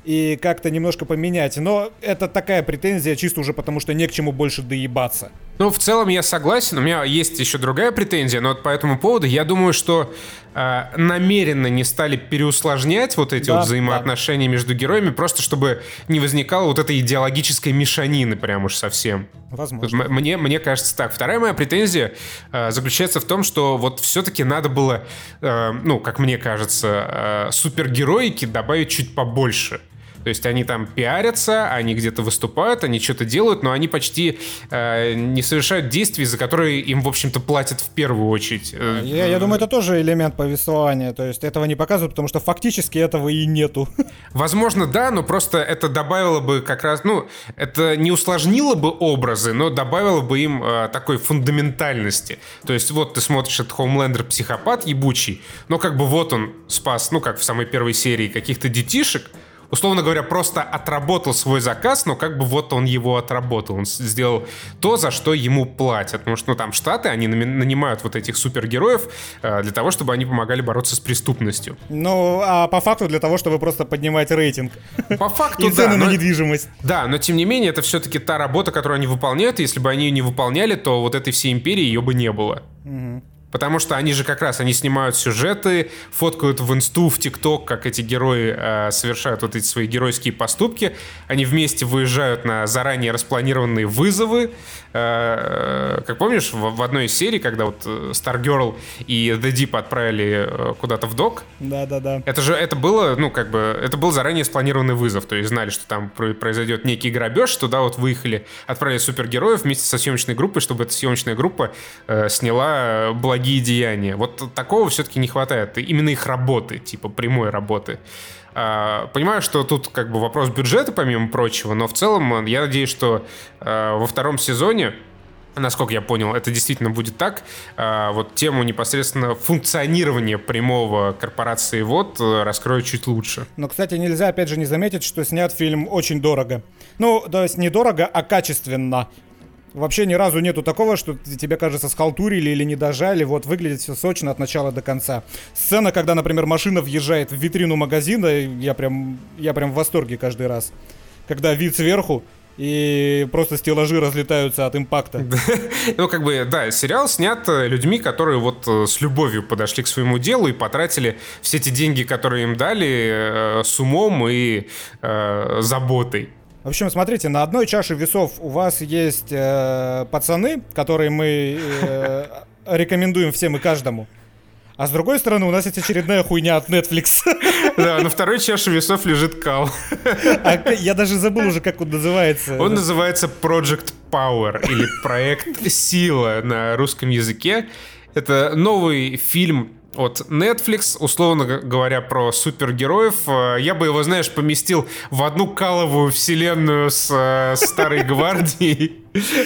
и как-то немножко поменять. Но это такая претензия чисто уже потому, что не к чему больше доебаться. Ну, в целом я согласен. У меня есть еще другая претензия, но вот по этому поводу я думаю, что э, намеренно не стали переусложнять вот эти да, вот взаимоотношения да. между героями, просто чтобы не возникало вот этой идеологической мешанины прям уж совсем. Возможно. Мне, мне кажется так. Вторая моя претензия э, заключается в том, что вот все-таки надо было, э, ну, как мне кажется, э, супергероики добавить чуть побольше. То есть они там пиарятся, они где-то выступают, они что-то делают, но они почти э, не совершают действий, за которые им, в общем-то, платят в первую очередь. Э, я, я думаю, это тоже элемент повествования. То есть этого не показывают, потому что фактически этого и нету. Возможно, да, но просто это добавило бы как раз, ну, это не усложнило бы образы, но добавило бы им э, такой фундаментальности. То есть вот ты смотришь, этот Хоумлендер психопат ебучий, но как бы вот он спас, ну, как в самой первой серии, каких-то детишек, условно говоря, просто отработал свой заказ, но как бы вот он его отработал. Он сделал то, за что ему платят. Потому что, ну, там Штаты, они нанимают вот этих супергероев э, для того, чтобы они помогали бороться с преступностью. Ну, а по факту для того, чтобы просто поднимать рейтинг. По факту, И цены да, на недвижимость. Да, но тем не менее, это все-таки та работа, которую они выполняют. И если бы они ее не выполняли, то вот этой всей империи ее бы не было. Угу. Потому что они же как раз, они снимают сюжеты, фоткают в инсту, в тикток, как эти герои э, совершают вот эти свои геройские поступки. Они вместе выезжают на заранее распланированные вызовы. Э, как помнишь, в, в одной из серий, когда вот э, Stargirl и The Deep отправили э, куда-то в док. Да-да-да. Это же, это было, ну, как бы, это был заранее спланированный вызов. То есть знали, что там произойдет некий грабеж, туда вот выехали, отправили супергероев вместе со съемочной группой, чтобы эта съемочная группа э, сняла благие благие деяния. Вот такого все-таки не хватает. Именно их работы, типа прямой работы. А, понимаю, что тут как бы вопрос бюджета, помимо прочего, но в целом я надеюсь, что а, во втором сезоне насколько я понял, это действительно будет так. А, вот тему непосредственно функционирования прямого корпорации ВОД э, раскрою чуть лучше. Но, кстати, нельзя, опять же, не заметить, что снят фильм очень дорого. Ну, то есть не дорого, а качественно. Вообще ни разу нету такого, что тебе кажется схалтурили или не дожали. Вот выглядит все сочно от начала до конца. Сцена, когда, например, машина въезжает в витрину магазина, я прям, я прям в восторге каждый раз. Когда вид сверху, и просто стеллажи разлетаются от импакта. Ну, как бы, да, сериал снят э, людьми, которые вот э, с любовью подошли к своему делу и потратили все эти деньги, которые им дали, э, с умом и заботой. В общем, смотрите, на одной чаше весов у вас есть э, пацаны, которые мы э, рекомендуем всем и каждому. А с другой стороны, у нас есть очередная хуйня от Netflix. Да, на второй чаше весов лежит Кал. А я даже забыл уже, как он называется. Он называется Project Power или Проект Сила на русском языке. Это новый фильм от Netflix, условно говоря, про супергероев. Э, я бы его, знаешь, поместил в одну каловую вселенную с э, Старой Гвардией,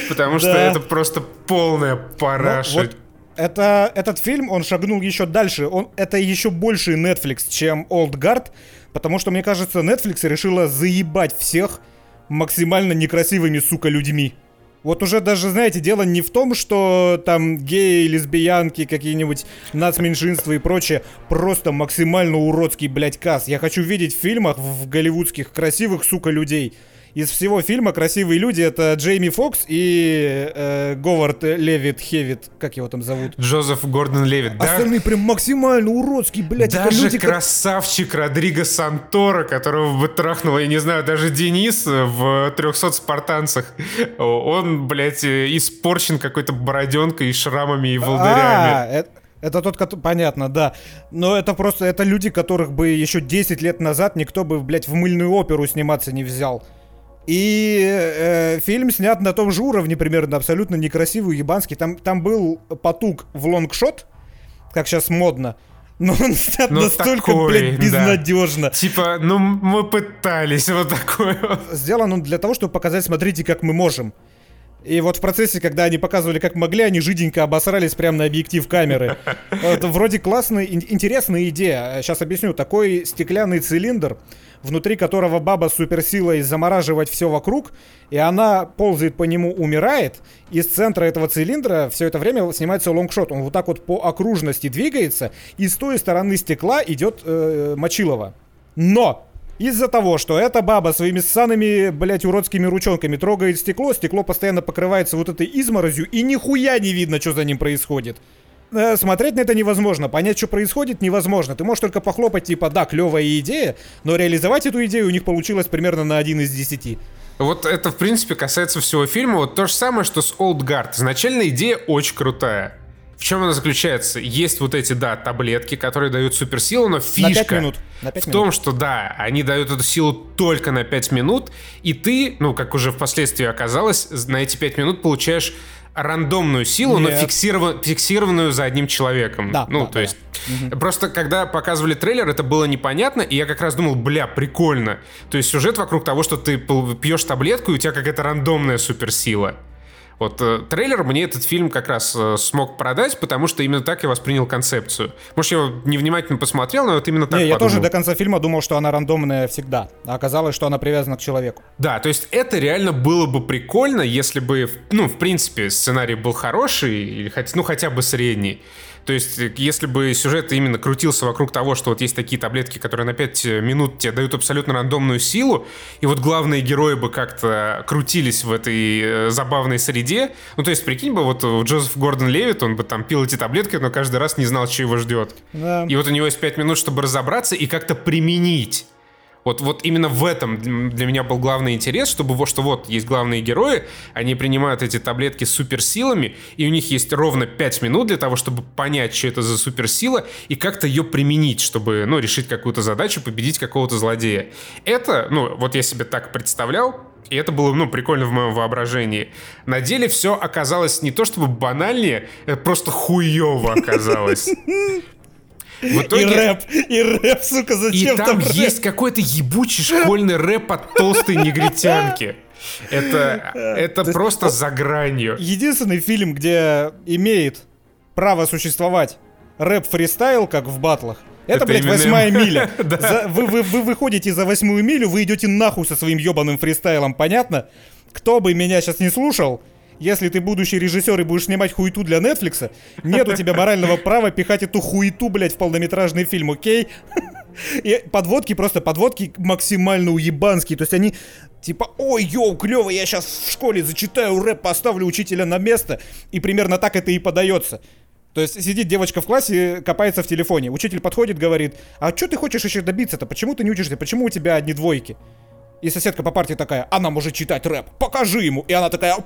потому что это просто полная параша. Ну, это, этот фильм, он шагнул еще дальше. Он, это еще больше Netflix, чем Old Guard, потому что, мне кажется, Netflix решила заебать всех максимально некрасивыми, сука, людьми. Вот уже даже, знаете, дело не в том, что там геи, лесбиянки, какие-нибудь нацменьшинства и прочее, просто максимально уродский, блядь, касс. Я хочу видеть в фильмах в голливудских красивых, сука, людей из всего фильма красивые люди это Джейми Фокс и э, Говард Левит Хевит, как его там зовут? Джозеф Гордон Левит. Да? Остальные прям максимально уродские, блядь. Даже люди, красавчик как... Родриго Сантора, которого бы трахнул, я не знаю, даже Денис в 300 спартанцах. Он, блядь, испорчен какой-то бороденкой и шрамами и волдырями. А, это... Это тот, который... Понятно, да. Но это просто... Это люди, которых бы еще 10 лет назад никто бы, блядь, в мыльную оперу сниматься не взял. И э, фильм снят на том же уровне примерно, абсолютно некрасивый, ебанский. Там, там был потуг в лонгшот, как сейчас модно. Но он снят ну, настолько, такой, блядь, безнадежно. Да. Типа, ну мы пытались вот такое. Сделан он для того, чтобы показать, смотрите, как мы можем. И вот в процессе, когда они показывали, как могли, они жиденько обосрались прямо на объектив камеры. Это вроде классная, интересная идея. Сейчас объясню. Такой стеклянный цилиндр, внутри которого баба с суперсилой замораживать все вокруг, и она ползает по нему, умирает. Из центра этого цилиндра все это время снимается лонгшот. Он вот так вот по окружности двигается, и с той стороны стекла идет э, мочилово. Но из-за того, что эта баба своими ссаными, блять, уродскими ручонками трогает стекло, стекло постоянно покрывается вот этой изморозью, и нихуя не видно, что за ним происходит. Э, смотреть на это невозможно, понять, что происходит, невозможно. Ты можешь только похлопать, типа, да, клевая идея, но реализовать эту идею у них получилось примерно на один из десяти. Вот это, в принципе, касается всего фильма. Вот то же самое, что с Old Guard. Изначально идея очень крутая. В чем она заключается? Есть вот эти, да, таблетки, которые дают суперсилу, но фишка на 5 минут. На 5 в минут. том, что, да, они дают эту силу только на 5 минут, и ты, ну, как уже впоследствии оказалось, на эти 5 минут получаешь рандомную силу, Нет. но фиксиров... фиксированную за одним человеком. Да, ну, да, то да. есть... Угу. Просто когда показывали трейлер, это было непонятно, и я как раз думал, бля, прикольно. То есть сюжет вокруг того, что ты пьешь таблетку, и у тебя какая-то рандомная суперсила. Вот э, трейлер мне этот фильм как раз э, смог продать, потому что именно так я воспринял концепцию. Может, я его невнимательно посмотрел, но вот именно так Не, подумал. я тоже до конца фильма думал, что она рандомная всегда, а оказалось, что она привязана к человеку. Да, то есть это реально было бы прикольно, если бы, ну, в принципе, сценарий был хороший, или хоть, ну, хотя бы средний. То есть, э, если бы сюжет именно крутился вокруг того, что вот есть такие таблетки, которые на 5 минут тебе дают абсолютно рандомную силу, и вот главные герои бы как-то крутились в этой э, забавной среде, ну, то есть, прикинь бы, вот Джозеф Гордон Левит, он бы там пил эти таблетки, но каждый раз не знал, что его ждет. Да. И вот у него есть 5 минут, чтобы разобраться и как-то применить вот, вот именно в этом для меня был главный интерес, чтобы вот, что вот есть главные герои, они принимают эти таблетки с суперсилами, и у них есть ровно 5 минут для того, чтобы понять, что это за суперсила, и как-то ее применить, чтобы, ну, решить какую-то задачу, победить какого-то злодея. Это, ну, вот я себе так представлял, и это было, ну, прикольно в моем воображении. На деле все оказалось не то чтобы банальнее, это просто хуево оказалось. В итоге... И рэп, и рэп, сука, зачем и там, там есть какой-то ебучий школьный рэп от толстой негритянки. Это, это То просто есть, за гранью. Единственный фильм, где имеет право существовать рэп-фристайл, как в батлах, это, это блядь, восьмая миля. за, вы, вы, вы выходите за восьмую милю, вы идете нахуй со своим ебаным фристайлом, понятно? Кто бы меня сейчас не слушал, если ты будущий режиссер и будешь снимать хуету для Netflix, нет у тебя морального права пихать эту хуету, блядь, в полнометражный фильм, окей? И подводки просто, подводки максимально уебанские. То есть они типа, ой, йоу, клево, я сейчас в школе зачитаю рэп, поставлю учителя на место. И примерно так это и подается. То есть сидит девочка в классе, копается в телефоне. Учитель подходит, говорит, а что ты хочешь еще добиться-то? Почему ты не учишься? Почему у тебя одни двойки? И соседка по партии такая, она может читать рэп, покажи ему. И она такая,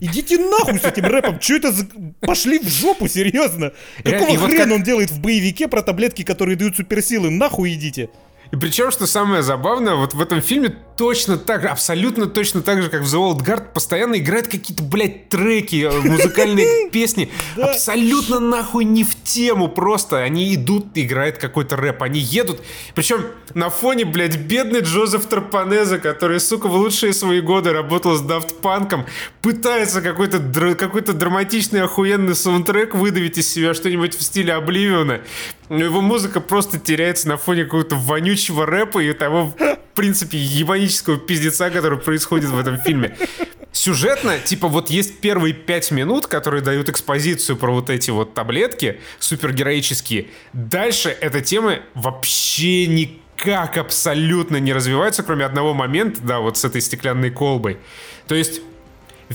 идите нахуй с этим рэпом, что это за... Пошли в жопу, серьезно. Какого вот хрена как- он делает в боевике про таблетки, которые дают суперсилы? Нахуй идите. И причем, что самое забавное, вот в этом фильме точно так же, абсолютно точно так же, как в The Old Guard, постоянно играют какие-то, блядь, треки, э, музыкальные песни. Абсолютно нахуй не в тему просто. Они идут, играют какой-то рэп, они едут. Причем на фоне, блядь, бедный Джозеф Тарпанеза, который, сука, в лучшие свои годы работал с Daft Панком, пытается какой-то др- какой-то драматичный охуенный саундтрек выдавить из себя что-нибудь в стиле Обливиона. Его музыка просто теряется на фоне какого-то вонючего рэпа и того, в принципе, ебанического пиздеца, который происходит в этом фильме. Сюжетно, типа, вот есть первые пять минут, которые дают экспозицию про вот эти вот таблетки супергероические. Дальше эта тема вообще никак абсолютно не развивается, кроме одного момента, да, вот с этой стеклянной колбой. То есть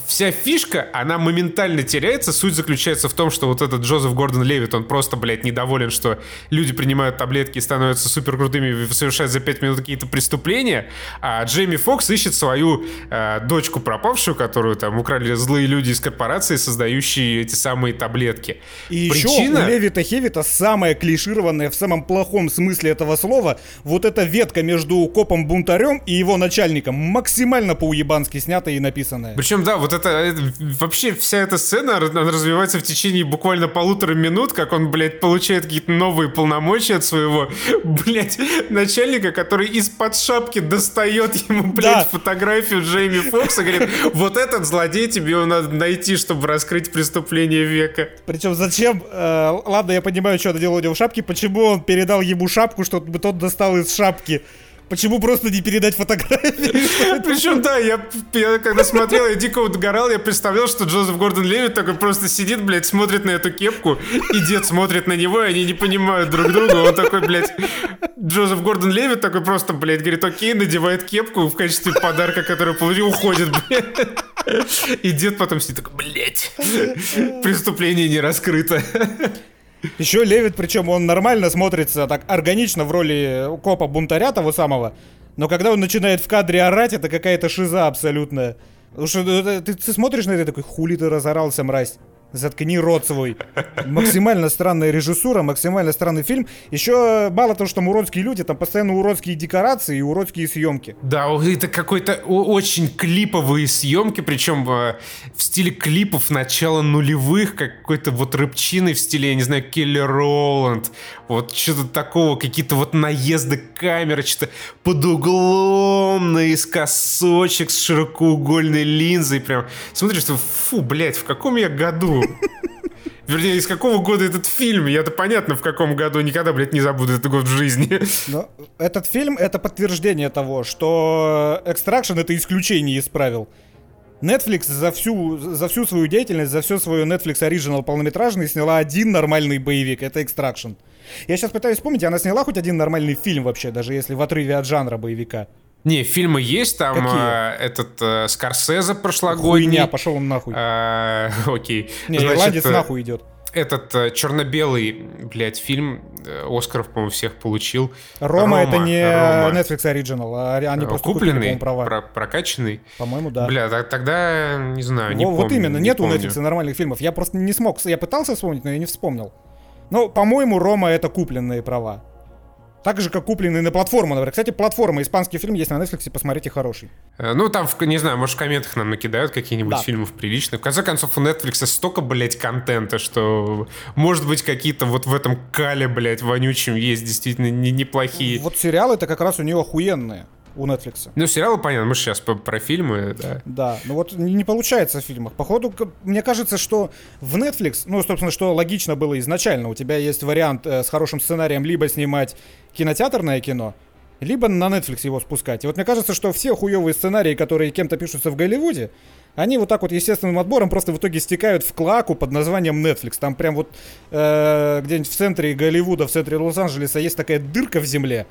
вся фишка, она моментально теряется. Суть заключается в том, что вот этот Джозеф Гордон Левит, он просто, блядь, недоволен, что люди принимают таблетки и становятся супер крутыми совершают за 5 минут какие-то преступления, а Джейми Фокс ищет свою э, дочку пропавшую, которую там украли злые люди из корпорации, создающие эти самые таблетки. И Причина- еще у Левита Хевита самая клишированная в самом плохом смысле этого слова, вот эта ветка между копом-бунтарем и его начальником, максимально по-уебански снятая и написанная. Причем, да, вот это, это- вообще вся эта сцена, развивается в течение буквально полутора минут, как он, блядь, получает какие-то новые полномочия от своего, блядь, начальника, который из-под шапки достает ему, блядь, Да. фотографию Джейми Фокса, говорит, вот этот злодей тебе его надо найти, чтобы раскрыть преступление века. Причем зачем, э, ладно, я понимаю, что это делал у него в шапке, почему он передал ему шапку, чтобы тот достал из шапки? Почему просто не передать фотографии? Причем, да, я, я когда смотрел, я дико угорал, я представлял, что Джозеф Гордон Левит такой просто сидит, блядь, смотрит на эту кепку, и дед смотрит на него, и они не понимают друг друга. Он такой, блядь, Джозеф Гордон Левит такой просто, блядь, говорит, окей, надевает кепку в качестве подарка, который получил, уходит, блядь. И дед потом сидит такой, блядь, преступление не раскрыто. Еще Левит, причем он нормально смотрится, так органично в роли копа-бунтаря того самого, но когда он начинает в кадре орать, это какая-то шиза абсолютная. Потому э, ты, ты смотришь на это такой, хули ты разорался, мразь. Заткни рот свой. Максимально странная режиссура, максимально странный фильм. Еще мало того, что там уродские люди, там постоянно уродские декорации и уродские съемки. Да, это какой-то очень клиповые съемки, причем э, в стиле клипов начала нулевых, как какой-то вот рыбчины в стиле, я не знаю, Келли Роланд, вот что-то такого, какие-то вот наезды камеры, что-то под углом, наискосочек с широкоугольной линзой, прям смотришь, что, фу, блядь, в каком я году? Вернее, из какого года этот фильм? Я-то понятно, в каком году. Никогда, блядь, не забуду этот год в жизни. Но этот фильм это подтверждение того, что Extraction это исключение из правил. Netflix за всю, за всю свою деятельность, за все свое Netflix оригинал полнометражный сняла один нормальный боевик, это Extraction. Я сейчас пытаюсь вспомнить, она сняла хоть один нормальный фильм вообще, даже если в отрыве от жанра боевика. Не, фильмы есть, там Какие? э, этот э, Скорсезе прошлогодний. Хуйня, пошел он нахуй. А, Окей. Не, Значит, ирландец э, нахуй идет. Этот э, черно-белый, блядь, фильм э, Оскаров, по-моему, всех получил. Рома, это не Рома. Netflix Original, а они Э, просто купили, Купленный, по-моему, права. про- прокачанный. По-моему, да. Бля, так- тогда, не знаю, не Во- вот помню, именно, не нет у. Netflix нормальных фильмов. Я просто не смог. Я пытался вспомнить, но я не вспомнил. Ну, по-моему, Рома это купленные права. Так же, как купленные на платформу, например. Кстати, платформа, испанский фильм есть на Netflix, посмотрите, хороший. Э, Ну, там, не знаю, может, в комментах нам накидают какие-нибудь Да. фильмов приличных. В конце концов, у Netflix столько, блядь, контента, что, может быть, какие-то вот в этом кале, блядь, вонючем есть действительно не- неплохие. Вот сериалы это как раз у нее охуенные, у Netflix. Ну, сериалы, понятно, мы сейчас про фильмы, да. Да, ну вот не не получается в фильмах. Походу, мне кажется, что в Netflix, ну, собственно, что логично было изначально, у тебя есть вариант э, с хорошим сценарием либо снимать кинотеатрное кино, либо на Netflix его спускать. И вот мне кажется, что все хуевые сценарии, которые кем-то пишутся в Голливуде, Они вот так вот естественным отбором просто в итоге стекают в клаку под названием Netflix. Там прям вот э, где-нибудь в центре Голливуда, в центре Лос-Анджелеса есть такая дырка в земле,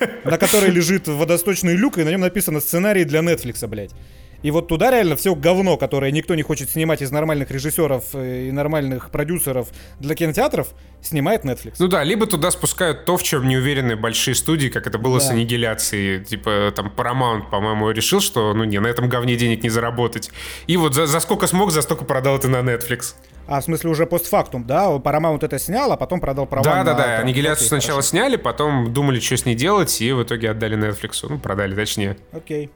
на которой лежит водосточный люк, и на нем написано сценарий для Netflix, блядь. И вот туда реально все говно, которое никто не хочет снимать из нормальных режиссеров э, и нормальных продюсеров для кинотеатров, снимает Netflix. Ну да, либо туда спускают то, в чем не уверены большие студии, как это было да. с аннигиляцией. Типа там Paramount, по-моему, решил, что ну не, на этом говне денег не заработать. И вот за, за сколько смог, за столько продал это на Netflix. А в смысле уже постфактум, да? Paramount это снял, а потом продал права Да, да, да. Аннигиляцию сначала хорошо. сняли, потом думали, что с ней делать, и в итоге отдали Netflix. Ну, продали, точнее. Окей.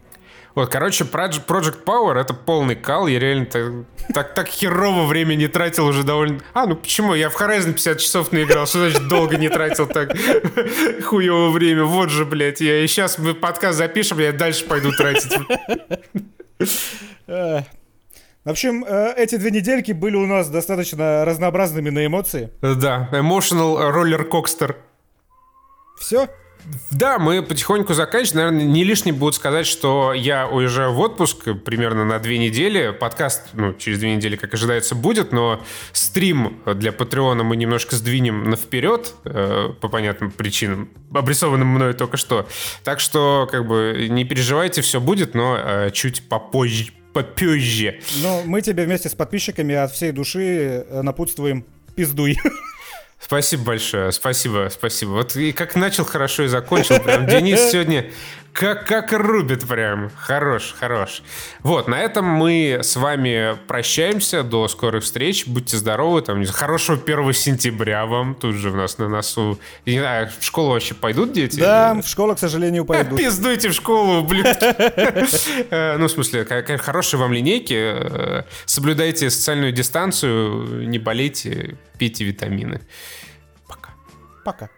Вот, короче, Project Power это полный кал. Я реально так, так, так херово время не тратил уже довольно... А, ну почему? Я в Horizon 50 часов наиграл. Что значит долго не тратил так хуево время? Вот же, блядь. Я и сейчас мы подкаст запишем, я дальше пойду тратить. В общем, э, эти две недельки были у нас достаточно разнообразными на эмоции. Да, emotional roller coaster. Все? Да, мы потихоньку заканчиваем. Наверное, не лишним будет сказать, что я уезжаю в отпуск примерно на две недели. Подкаст, ну, через две недели, как ожидается, будет, но стрим для Патреона мы немножко сдвинем на вперед э, по понятным причинам, обрисованным мною только что. Так что, как бы, не переживайте, все будет, но э, чуть попозже. Попозже. Но мы тебе вместе с подписчиками от всей души э, напутствуем пиздуй. Спасибо большое, спасибо, спасибо. Вот и как начал, хорошо и закончил. Прям Денис сегодня как, как рубит прям. Хорош, хорош. Вот, на этом мы с вами прощаемся. До скорых встреч. Будьте здоровы. Там, хорошего 1 сентября вам. Тут же у нас на носу. Не знаю, в школу вообще пойдут дети? Да, в школу, к сожалению, пойдут. Пиздуйте в школу, блин. Э, ну, в смысле, хорошие вам линейки. Э, соблюдайте социальную дистанцию, не болейте, пейте витамины. Пока. Пока.